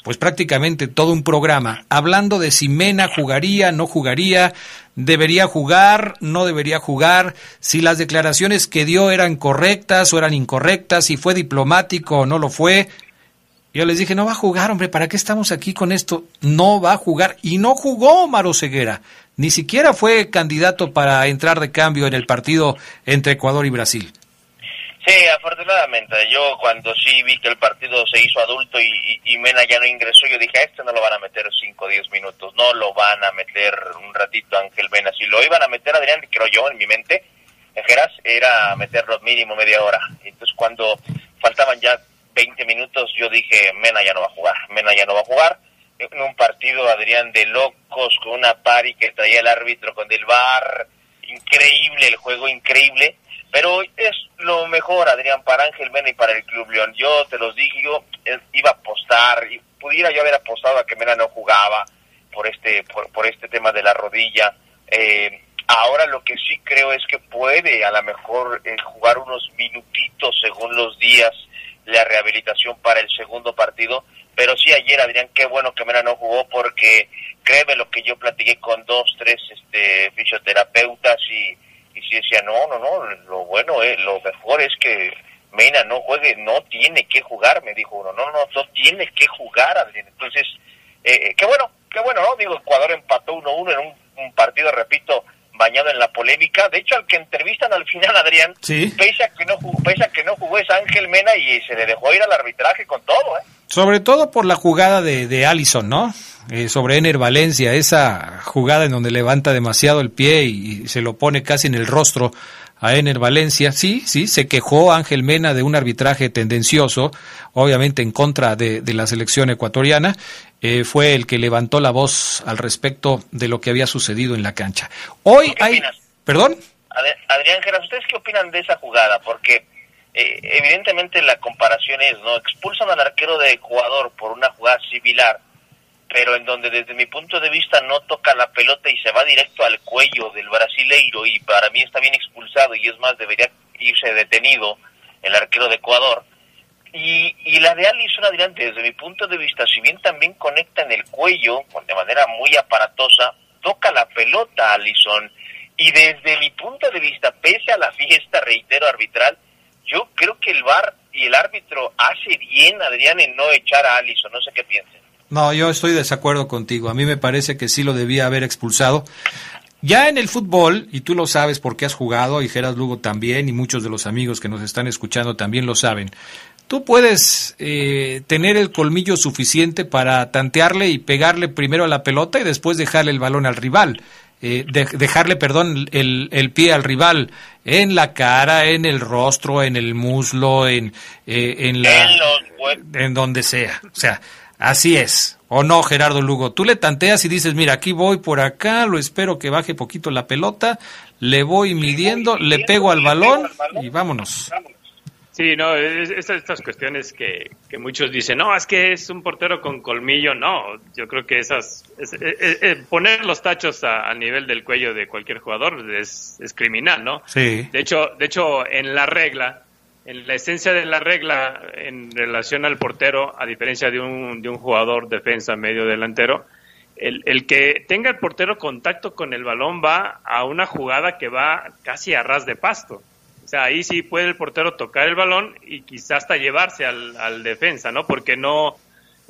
pues prácticamente todo un programa hablando de si Mena jugaría, no jugaría, debería jugar, no debería jugar, si las declaraciones que dio eran correctas o eran incorrectas, si fue diplomático o no lo fue. Yo les dije, no va a jugar, hombre, ¿para qué estamos aquí con esto? No va a jugar. Y no jugó Maro Ceguera. Ni siquiera fue candidato para entrar de cambio en el partido entre Ecuador y Brasil. Sí, afortunadamente. Yo cuando sí vi que el partido se hizo adulto y, Mena ya no ingresó, yo dije, a este no lo van a meter 5 o 10 minutos, no lo van a meter un ratito Ángel Mena. Si lo iban a meter, Adrián, creo yo, en mi mente, en Geras, era meterlo mínimo media hora. Entonces cuando faltaban ya 20 minutos, yo dije, Mena ya no va a jugar, Mena ya no va a jugar. En un partido, Adrián, de locos, con una pari que traía el árbitro con el bar, increíble el juego, increíble pero es lo mejor, Adrián, para Ángel Mena y para el Club León. Yo te los dije, yo eh, iba a apostar, y pudiera yo haber apostado a que Mena no jugaba por este, por, este tema de la rodilla. Eh, ahora lo que sí creo es que puede a lo mejor eh, jugar unos minutitos según los días la rehabilitación para el segundo partido. Pero sí ayer, Adrián, qué bueno que Mena no jugó porque créeme lo que yo platiqué con dos, tres este, fisioterapeutas y y si decía, no, no, no, lo bueno, lo mejor es que Mena no juegue, no tiene que jugar, me dijo uno, no, no, no tiene que jugar, Adrián. Entonces, eh, eh, qué bueno, qué bueno, ¿no? Digo, Ecuador empató 1-1 en un, partido, repito, bañado en la polémica. De hecho, al que entrevistan al final, Adrián, pese, a que no jugó, pese a que no jugó es Ángel Mena y se le dejó ir al arbitraje con todo, ¿eh? Sobre todo por la jugada de, de Allison, ¿no? Eh, sobre Ener Valencia, esa jugada en donde levanta demasiado el pie y, se lo pone casi en el rostro a Ener Valencia. Sí, sí, se quejó Ángel Mena de un arbitraje tendencioso, obviamente en contra de, la selección ecuatoriana. Eh, fue el que levantó la voz al respecto de lo que había sucedido en la cancha. Hoy hay... ¿Perdón? Adrián Geras, ¿ustedes qué opinan de esa jugada? Porque eh, evidentemente la comparación es, ¿no? Expulsan al arquero de Ecuador por una jugada similar, pero en donde desde mi punto de vista no toca la pelota y se va directo al cuello del brasileiro y para mí está bien expulsado y es más, debería irse detenido el arquero de Ecuador. Y, y la de Alisson adelante, desde mi punto de vista, si bien también conecta en el cuello de manera muy aparatosa, toca la pelota Alisson y desde mi punto de vista, pese a la fiesta, reitero, arbitral, yo creo que el VAR y el árbitro hace bien, Adrián, en no echar a Alisson. No sé qué piensen. No, yo estoy de desacuerdo contigo. A mí me parece que sí lo debía haber expulsado. Ya en el fútbol, y tú lo sabes porque has jugado, y Geras Lugo también, y muchos de los amigos que nos están escuchando también lo saben, tú puedes eh, tener el colmillo suficiente para tantearle y pegarle primero a la pelota y después dejarle el balón al rival. Eh, dejarle, perdón, el, el, pie al rival en la cara, en el rostro, en el muslo, en, eh, en la, en donde sea. O sea, así es. ¿O no, Gerardo Lugo? Tú le tanteas y dices, mira, aquí voy por acá, lo espero que baje poquito la pelota, le voy midiendo, le pego al balón y vámonos. Sí, no, estas cuestiones que, que, muchos dicen, no, es que es un portero con colmillo, no, yo creo que esas, poner los tachos a, nivel del cuello de cualquier jugador es, es, criminal, ¿no? Sí. De hecho, de hecho, en la regla, en la esencia de la regla en relación al portero, a diferencia de un, de un jugador defensa medio delantero, el, el que tenga el portero contacto con el balón va a una jugada que va casi a ras de pasto. O sea, ahí sí puede el portero tocar el balón y quizás hasta llevarse al, al defensa, ¿no? Porque no,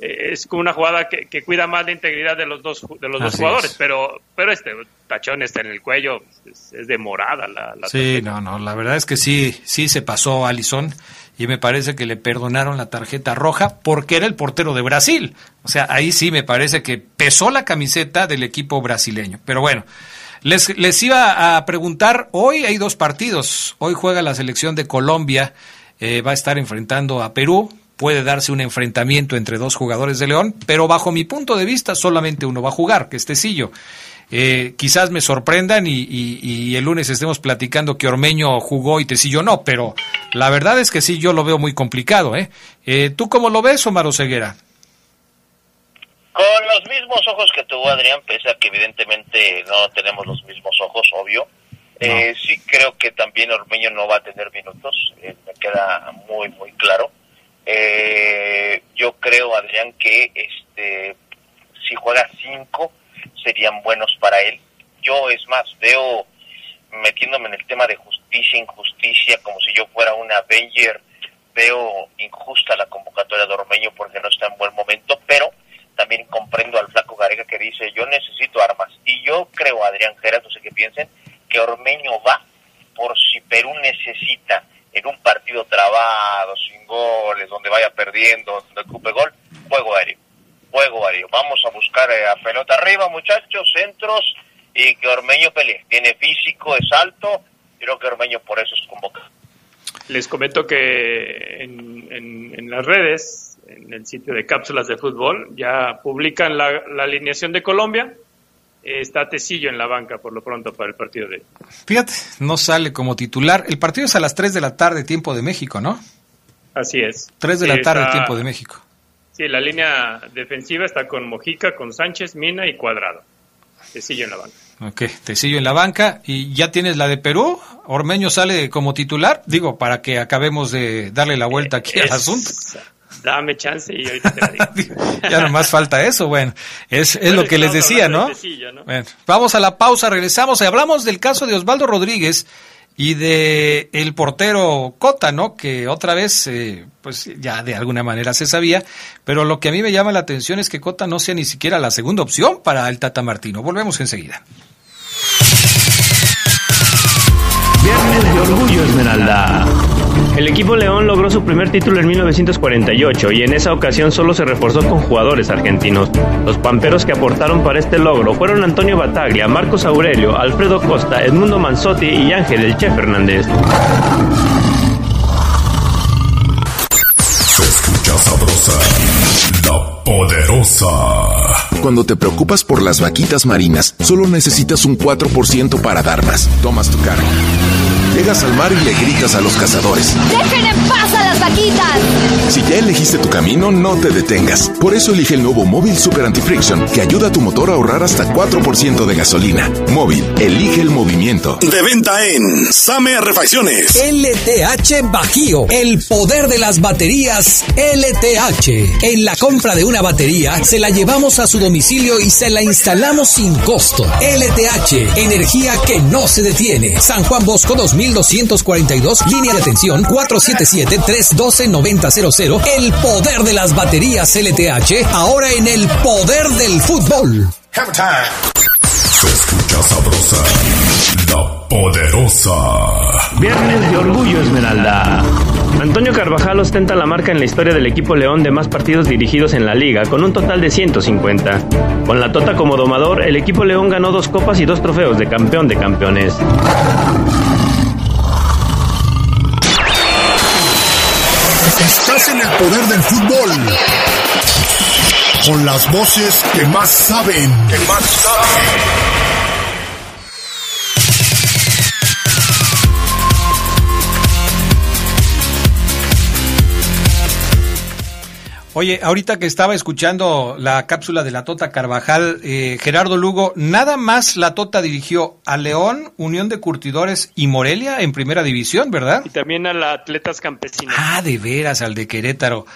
eh, es como una jugada que, que, cuida más la integridad de los dos de los dos jugadores, pero pero este tachón está en el cuello, es, de morada la, la Sí, no, no, la verdad es que sí, sí se pasó Alison y me parece que le perdonaron la tarjeta roja porque era el portero de Brasil. O sea, ahí sí me parece que pesó la camiseta del equipo brasileño. Pero bueno, les, les iba a preguntar, hoy hay dos partidos. Hoy juega la selección de Colombia, eh, va a estar enfrentando a Perú. Puede darse un enfrentamiento entre dos jugadores de León, pero bajo mi punto de vista solamente uno va a jugar, que es Tecillo. Eh, quizás me sorprendan y, el lunes estemos platicando que Ormeño jugó y Tecillo no, pero la verdad es que sí, yo lo veo muy complicado. ¿eh? eh tú cómo lo ves, Omar Ceguera? Con los mismos ojos que tuvo Adrián, pese a que evidentemente no tenemos los mismos ojos, obvio. Eh, sí creo que también Ormeño no va a tener minutos, me queda muy, muy claro. Yo creo, Adrián, que este si juega cinco serían buenos para él. Yo, es más, veo metiéndome en el tema de justicia, injusticia, como si yo fuera un Avenger, veo injusta la convocatoria de Ormeño porque no está en buen momento, pero también comprendo al flaco Garega que dice, yo necesito armas. Y yo creo, Adrián Geras, no sé qué piensen, que Ormeño va por si Perú necesita en un partido trabado, sin goles, donde vaya perdiendo, donde ocupe gol, juego aéreo juego aéreo. Vamos a buscar eh, a pelota arriba, muchachos, centros y que Ormeño pelee. Tiene físico, es alto, creo que Ormeño por eso es convocado. Les comento que en, las redes, en el sitio de cápsulas de fútbol, ya publican la alineación de Colombia. Está Tecillo en la banca por lo pronto para el partido de Fíjate, no sale como titular. El partido es a las 3 de la tarde, tiempo de México, ¿no? Así es. 3 de la tarde, tiempo de México. Sí, la línea defensiva está con Mojica, con Sánchez, Mina y Cuadrado. Tecillo en la banca. Ok, Tecillo en la banca. ¿Y ya tienes la de Perú? ¿Ormeño sale como titular? Digo, para que acabemos de darle la vuelta aquí al asunto. Dame chance y ahorita te la digo. ya nomás falta eso, bueno. Es, es lo que les decía, ¿no? Bueno, vamos a la pausa, regresamos y hablamos del caso de Osvaldo Rodríguez y de el portero Cota, ¿no? Que otra vez, eh, pues ya de alguna manera se sabía, pero lo que a mí me llama la atención es que Cota no sea ni siquiera la segunda opción para el Tata Martino. Volvemos enseguida. Viernes de Orgullo Esmeralda. El equipo León logró su primer título en 1948 y en esa ocasión solo se reforzó con jugadores argentinos. Los pamperos que aportaron para este logro fueron Antonio Bataglia, Marcos Aurelio, Alfredo Costa, Edmundo Manzotti y Ángel El Che Fernández. Se escucha sabrosa, la poderosa. Cuando te preocupas por las vaquitas marinas, solo necesitas un 4% para dar más. Tomas tu cargo Llegas al mar y le gritas a los cazadores. ¡Dejen en paz a las vaquitas! Si ya elegiste tu camino, no te detengas. Por eso elige el nuevo Móvil Super Anti-Friction, que ayuda a tu motor a ahorrar hasta 4% de gasolina. Móvil, elige el movimiento. De venta en Same Refacciones. LTH Bajío, el poder de las baterías LTH. En la compra de una batería, se la llevamos a su domicilio y se la instalamos sin costo. LTH, energía que no se detiene. San Juan Bosco 2000 1242, línea de atención 477-312-9000. El poder de las baterías LTH, ahora en el poder del fútbol. Se escucha sabrosa, la poderosa. Viernes de Orgullo Esmeralda. Antonio Carvajal ostenta la marca en la historia del equipo León de más partidos dirigidos en la liga, con un total de 150. Con la Tota como domador, el equipo León ganó dos copas y dos trofeos de campeón de campeones. Estás en el poder del fútbol. Con las voces que más saben. Que más saben. Oye, ahorita que estaba escuchando la cápsula de la Tota Carvajal, eh, Gerardo Lugo, nada más la Tota dirigió a León, Unión de Curtidores y Morelia en primera división, ¿verdad? Y también a la Atletas Campesinos. Ah, de veras, al de Querétaro,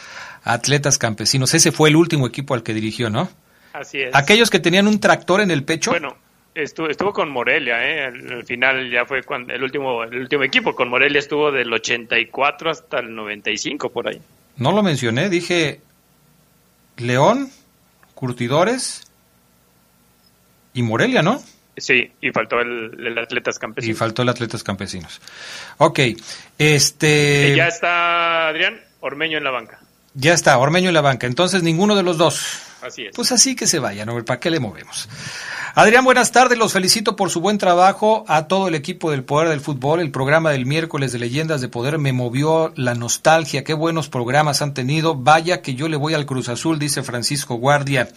Atletas Campesinos. Ese fue el último equipo al que dirigió, ¿no? Así es. Aquellos que tenían un tractor en el pecho. Bueno, estuvo, estuvo con Morelia, ¿eh? Al, final ya fue cuando el último, el último equipo. Con Morelia estuvo del 84 hasta el 95 por ahí. No lo mencioné, dije León, Curtidores y Morelia, ¿no? Sí, y faltó el, el Atletas Y Campesinos. faltó el Atletas Campesinos. Ok, este... Y ya está Adrián Ormeño en la banca. Ya está, Ormeño en la banca. Entonces ninguno de los dos. Así es. Pues así que se vayan, ¿no? ¿para qué le movemos? Adrián, buenas tardes, los felicito por su buen trabajo a todo el equipo del Poder del Fútbol. El programa del miércoles de Leyendas de Poder me movió la nostalgia, qué buenos programas han tenido. Vaya que yo le voy al Cruz Azul, dice Francisco Guardia.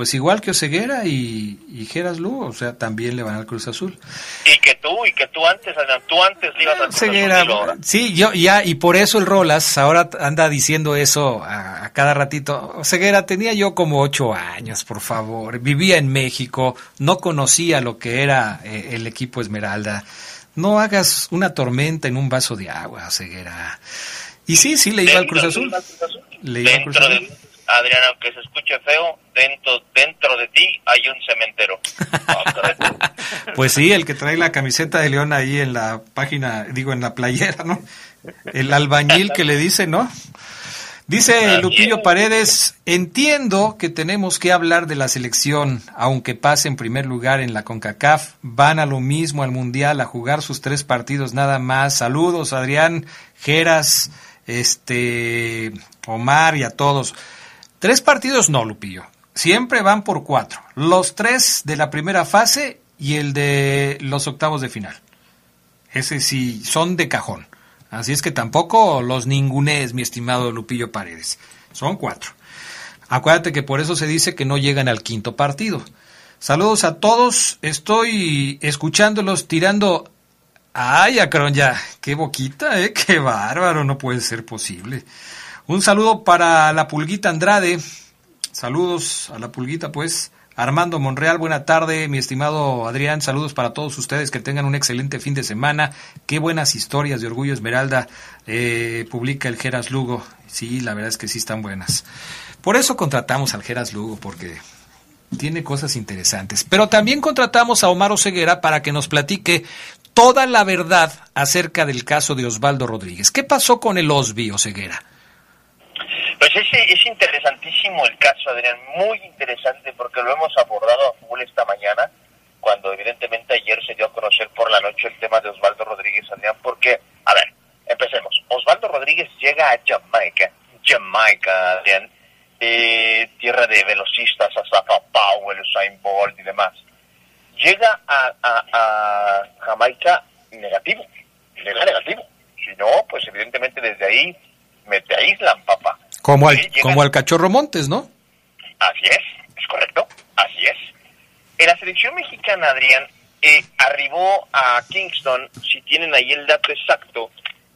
Pues igual que Oseguera y, y Geras Lu, o sea, también le van al Cruz Azul. Y que tú, y que tú antes, tú antes le ibas al Cruz Azul Ceguera, y lo sí, yo ya, y por eso el Rolas ahora anda diciendo eso a, a cada ratito. Ceguera, tenía yo como ocho años, por favor. Vivía en México, no conocía lo que era eh, el equipo Esmeralda. No hagas una tormenta en un vaso de agua, Ceguera. Y sí, sí, le iba al Cruz Azul. Le iba al Cruz Azul. Adrián, aunque se escuche feo, dentro, dentro de ti hay un cementero. Pues sí, el que trae la camiseta de León ahí en la página, digo, en la playera, ¿no? El albañil que le dice, ¿no? Dice Lupillo Paredes, entiendo que tenemos que hablar de la selección, aunque pase en primer lugar en la CONCACAF, van a lo mismo al Mundial a jugar sus tres partidos nada más. Saludos, Adrián, Geras, este, Omar y a todos. Tres partidos no, Lupillo. Siempre van por cuatro. Los tres de la primera fase y el de los octavos de final. Ese sí, son de cajón. Así es que tampoco los ningunees, mi estimado Lupillo Paredes. Son cuatro. Acuérdate que por eso se dice que no llegan al quinto partido. Saludos a todos. Estoy escuchándolos tirando. Ay, Acron, ya. Qué boquita, ¿eh? Qué bárbaro. No puede ser posible. Un saludo para la Pulguita Andrade. Saludos a la Pulguita, pues. Armando Monreal, buena tarde, mi estimado Adrián, saludos para todos ustedes, que tengan un excelente fin de semana, qué buenas historias de Orgullo Esmeralda eh, publica el Geras Lugo, sí, la verdad es que sí están buenas. Por eso contratamos al Geras Lugo, porque tiene cosas interesantes, pero también contratamos a Omar Oseguera para que nos platique toda la verdad acerca del caso de Osvaldo Rodríguez. ¿Qué pasó con el Osby Oseguera? Pues es, es interesantísimo el caso, Adrián, muy interesante porque lo hemos abordado a full esta mañana, cuando evidentemente ayer se dio a conocer por la noche el tema de Osvaldo Rodríguez, Adrián, porque, a ver, empecemos. Osvaldo Rodríguez llega a Jamaica, Jamaica, Adrián, eh, tierra de velocistas, Asafa Powell, Usain Bolt y demás. Llega a, a, a Jamaica negativo, llega negativo. Si no, pues evidentemente desde ahí me te aíslan, papá. Como al, Sí, como al cachorro Montes, ¿no? Así es, es correcto, así es. En la selección mexicana, Adrián, eh, arribó a Kingston, si tienen ahí el dato exacto,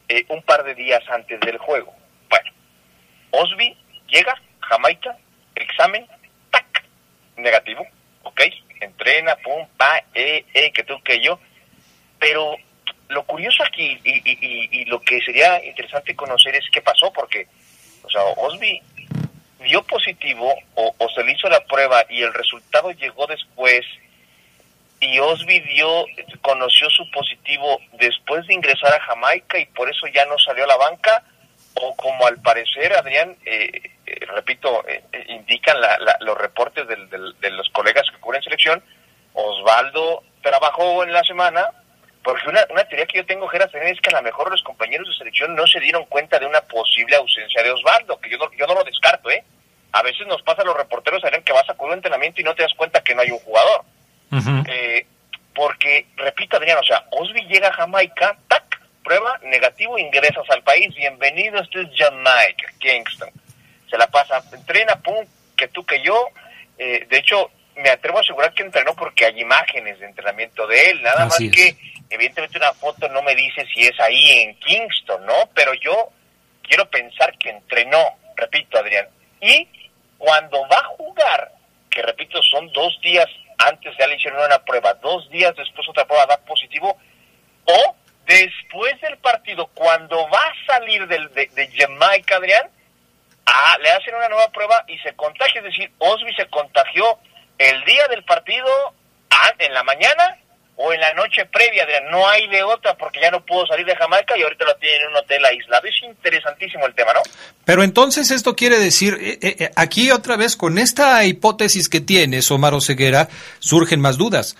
eh, un par de días antes del juego. Bueno, Osby llega, Jamaica, examen, tac, negativo, ok, entrena, pum, pa, eh, eh, que tú, que yo, pero lo curioso aquí y, y- lo que sería interesante conocer es qué pasó, porque, o sea, Osby dio positivo o, o se le hizo la prueba y el resultado llegó después y Osby dio, conoció su positivo después de ingresar a Jamaica y por eso ya no salió a la banca o como al parecer Adrián eh, eh, repito eh, eh, indican la- la- los reportes del- del- de los colegas que cubren selección Osvaldo trabajó en la semana porque una, una teoría que yo tengo, Geras, es que a lo mejor los compañeros de selección no se dieron cuenta de una posible ausencia de Osvaldo, que yo no, yo no lo descarto, ¿eh? A veces nos pasa a los reporteros, Adrián, que vas a cubrir un entrenamiento y no te das cuenta que no hay un jugador. Eh, porque, repito, Adrián, o sea, Osby llega a Jamaica, tac, prueba, negativo, ingresas al país, bienvenido, este es Jamaica, Kingston. Se la pasa, entrena, pum, que tú, que yo. Eh, de hecho, me atrevo a asegurar que entrenó porque hay imágenes de entrenamiento de él, nada Así más que, evidentemente, una foto no me dice si es ahí en Kingston, ¿no? Pero yo quiero pensar que entrenó, repito, Adrián. Y cuando va a jugar, que repito, son dos días antes ya le hicieron una prueba, dos días después otra prueba da positivo, o después del partido, cuando va a salir del, de, de Jamaica, Adrián, ah, le hacen una nueva prueba y se contagia, es decir, Osby se contagió el día del partido, ah, en la mañana, o en la noche previa, Adrián. No hay de otra porque ya no pudo salir de Jamaica y ahorita lo tiene en un hotel aislado. Es interesantísimo el tema, ¿no? Pero entonces esto quiere decir, eh, eh, eh, aquí otra vez con esta hipótesis que tienes, Omar Ceguera, surgen más dudas.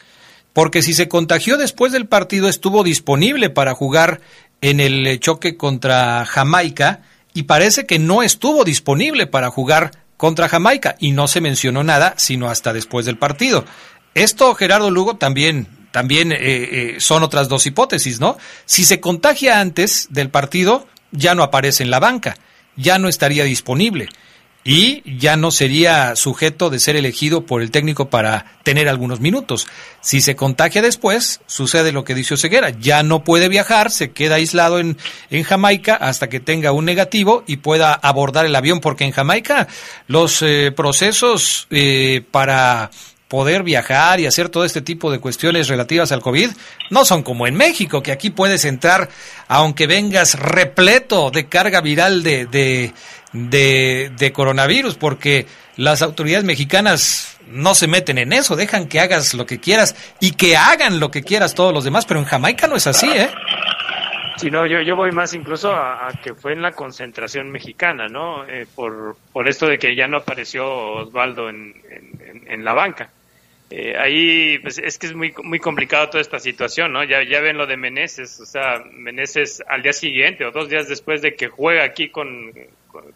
Porque si se contagió después del partido, estuvo disponible para jugar en el choque contra Jamaica y parece que no estuvo disponible para jugar contra Jamaica y no se mencionó nada sino hasta después del partido. Esto, Gerardo Lugo, también también eh, eh, son otras dos hipótesis, ¿no? Si se contagia antes del partido, ya no aparece en la banca, ya no estaría disponible y ya no sería sujeto de ser elegido por el técnico para tener algunos minutos. Si se contagia después, sucede lo que dice Ceguera, ya no puede viajar, se queda aislado en, en Jamaica hasta que tenga un negativo y pueda abordar el avión, porque en Jamaica los eh, procesos para poder viajar y hacer todo este tipo de cuestiones relativas al COVID no son como en México, que aquí puedes entrar aunque vengas repleto de carga viral de, de, de, coronavirus, porque las autoridades mexicanas no se meten en eso, dejan que hagas lo que quieras y que hagan lo que quieras todos los demás, pero en Jamaica no es así, ¿eh? Sí, no, yo, yo voy más incluso a, que fue en la concentración mexicana, ¿no? Eh, por, por esto de que ya no apareció Osvaldo en, en la banca. Eh, ahí pues es que es muy muy complicado toda esta situación, ¿no? Ya, ya ven lo de Meneses, o sea, Meneses al día siguiente o dos días después de que juega aquí con,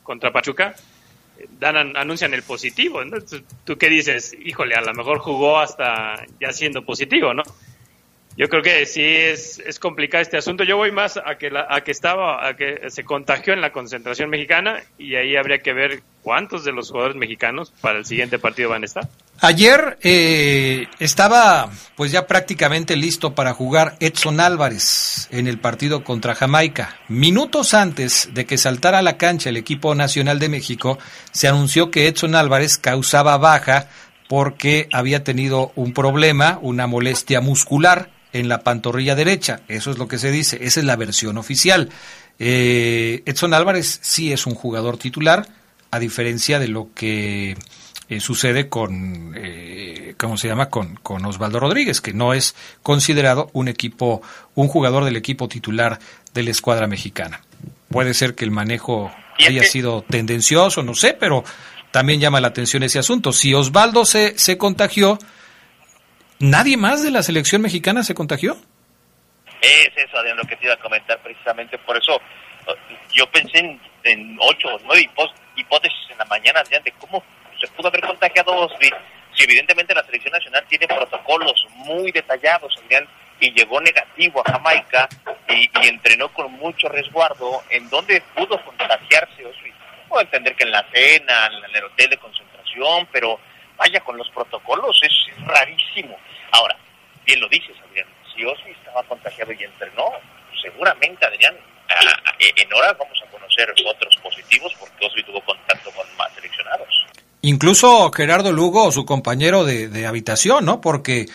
contra Pachuca, dan anuncian el positivo, ¿no? ¿Tú qué dices? Híjole, a lo mejor jugó hasta ya siendo positivo, ¿no? Yo creo que sí es, es complicado este asunto. Yo voy más a que, la, a que estaba, a que se contagió en la concentración mexicana y ahí habría que ver cuántos de los jugadores mexicanos para el siguiente partido van a estar. Ayer eh, estaba pues ya prácticamente listo para jugar Edson Álvarez en el partido contra Jamaica. Minutos antes de que saltara a la cancha el equipo nacional de México, se anunció que Edson Álvarez causaba baja porque había tenido un problema, una molestia muscular en la pantorrilla derecha. Eso es lo que se dice. Esa es la versión oficial. Eh, Edson Álvarez sí es un jugador titular, a diferencia de lo que eh, sucede con, eh, ¿cómo se llama? Con, con Osvaldo Rodríguez, que no es considerado un equipo, un jugador del equipo titular de la escuadra mexicana. Puede ser que el manejo haya sido tendencioso, no sé, pero también llama la atención ese asunto. Si Osvaldo se, se contagió, ¿Nadie más de la selección mexicana se contagió? Es eso, Adrián, lo que te iba a comentar precisamente. Por eso uh, yo pensé en, ocho o nueve hipótesis en la mañana, Adrián, de cómo se pudo haber contagiado si evidentemente la selección nacional tiene protocolos muy detallados, Adrián, y llegó negativo a Jamaica y, entrenó con mucho resguardo, en donde pudo contagiarse Osvi. Puedo entender que en la cena, en el hotel de concentración, pero vaya con los protocolos, es rarísimo. Ahora, bien lo dices, Adrián, si Osvi estaba contagiado y entrenó, seguramente, Adrián, en horas vamos a conocer otros positivos porque Osvi tuvo contacto con más seleccionados. Incluso Gerardo Lugo, su compañero de, habitación, ¿no? Porque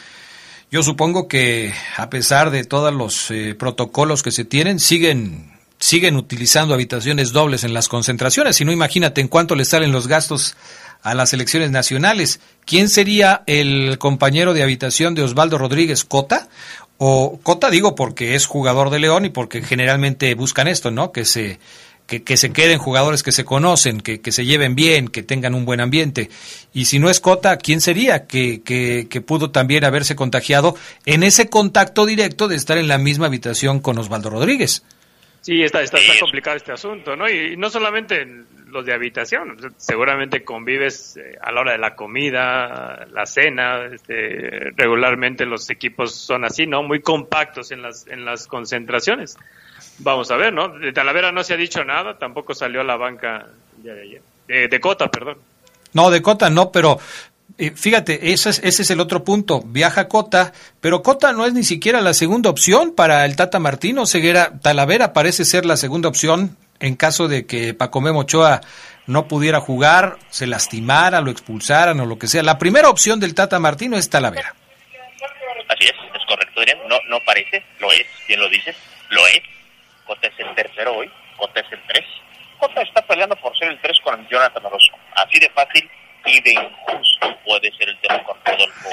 yo supongo que a pesar de todos los eh, protocolos que se tienen, siguen siguen utilizando habitaciones dobles en las concentraciones. Si no, imagínate en cuánto le salen los gastos a las elecciones nacionales. ¿Quién sería el compañero de habitación de Osvaldo Rodríguez Cota? O Cota digo porque es jugador de León y porque generalmente buscan esto, ¿no? Que se que, que se queden jugadores que se conocen, que, que, se lleven bien, que tengan un buen ambiente. Y si no es Cota, ¿quién sería que, que, que pudo también haberse contagiado en ese contacto directo de estar en la misma habitación con Osvaldo Rodríguez? Sí, está, está, está complicado este asunto, ¿no? Y, no solamente los de habitación, seguramente convives eh, a la hora de la comida, la cena, este, regularmente los equipos son así, ¿no? Muy compactos en las, en las concentraciones. Vamos a ver, ¿no? De Talavera no se ha dicho nada, tampoco salió a la banca de ayer. de Cota, perdón. No, de Cota no, pero eh, fíjate, ese es, ese es el otro punto. Viaja Cota, pero Cota no es ni siquiera la segunda opción para el Tata Martino. Ceguera, Talavera parece ser la segunda opción en caso de que Pacomé Mochoa no pudiera jugar, se lastimara, lo expulsaran o lo que sea. La primera opción del Tata Martino es Talavera. Así es, es correcto, No, no parece, lo es, bien lo dices, lo es. Cota es el tercero hoy, Cota es el tres. Cota está peleando por ser el tres con Jonathan Orozco. Así de fácil y de injusto puede ser el tema con Rodolfo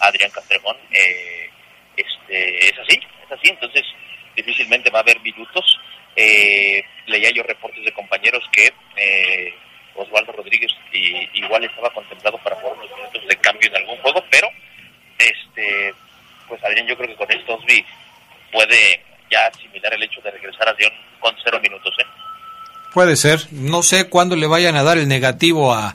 Adrián Castrejón. Eh, este, es así, es así, entonces difícilmente va a haber minutos. Eh, leía yo reportes de compañeros que eh, Osvaldo Rodríguez y, igual estaba contemplado para jugar unos minutos de cambio en algún juego, pero este pues Adrián yo creo que con esto Osby puede ya asimilar el hecho de regresar a León con cero minutos. ¿eh? Puede ser, no sé cuándo le vayan a dar el negativo a,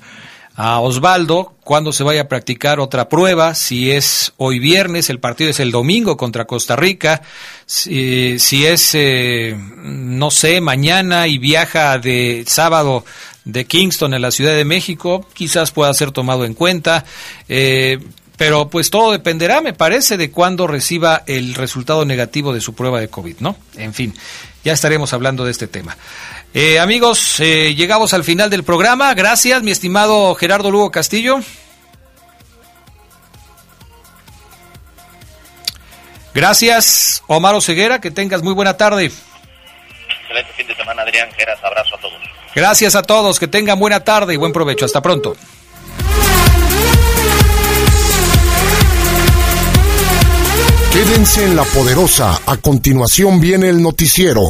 a Osvaldo, cuándo se vaya a practicar otra prueba, si es hoy viernes, el partido es el domingo contra Costa Rica, si, si es, eh, no sé, mañana y viaja de sábado de Kingston en la Ciudad de México, quizás pueda ser tomado en cuenta. Eh, pero pues todo dependerá, me parece, de cuándo reciba el resultado negativo de su prueba de COVID, ¿no? En fin, ya estaremos hablando de este tema. Eh, amigos, eh, llegamos al final del programa. Gracias, mi estimado Gerardo Lugo Castillo. Gracias, Omar Ceguera, que tengas muy buena tarde. Excelente fin de semana, Adrián Geras. Abrazo a todos. Gracias a todos, que tengan buena tarde y buen provecho. Hasta pronto. Quédense en la poderosa. A continuación viene el noticiero.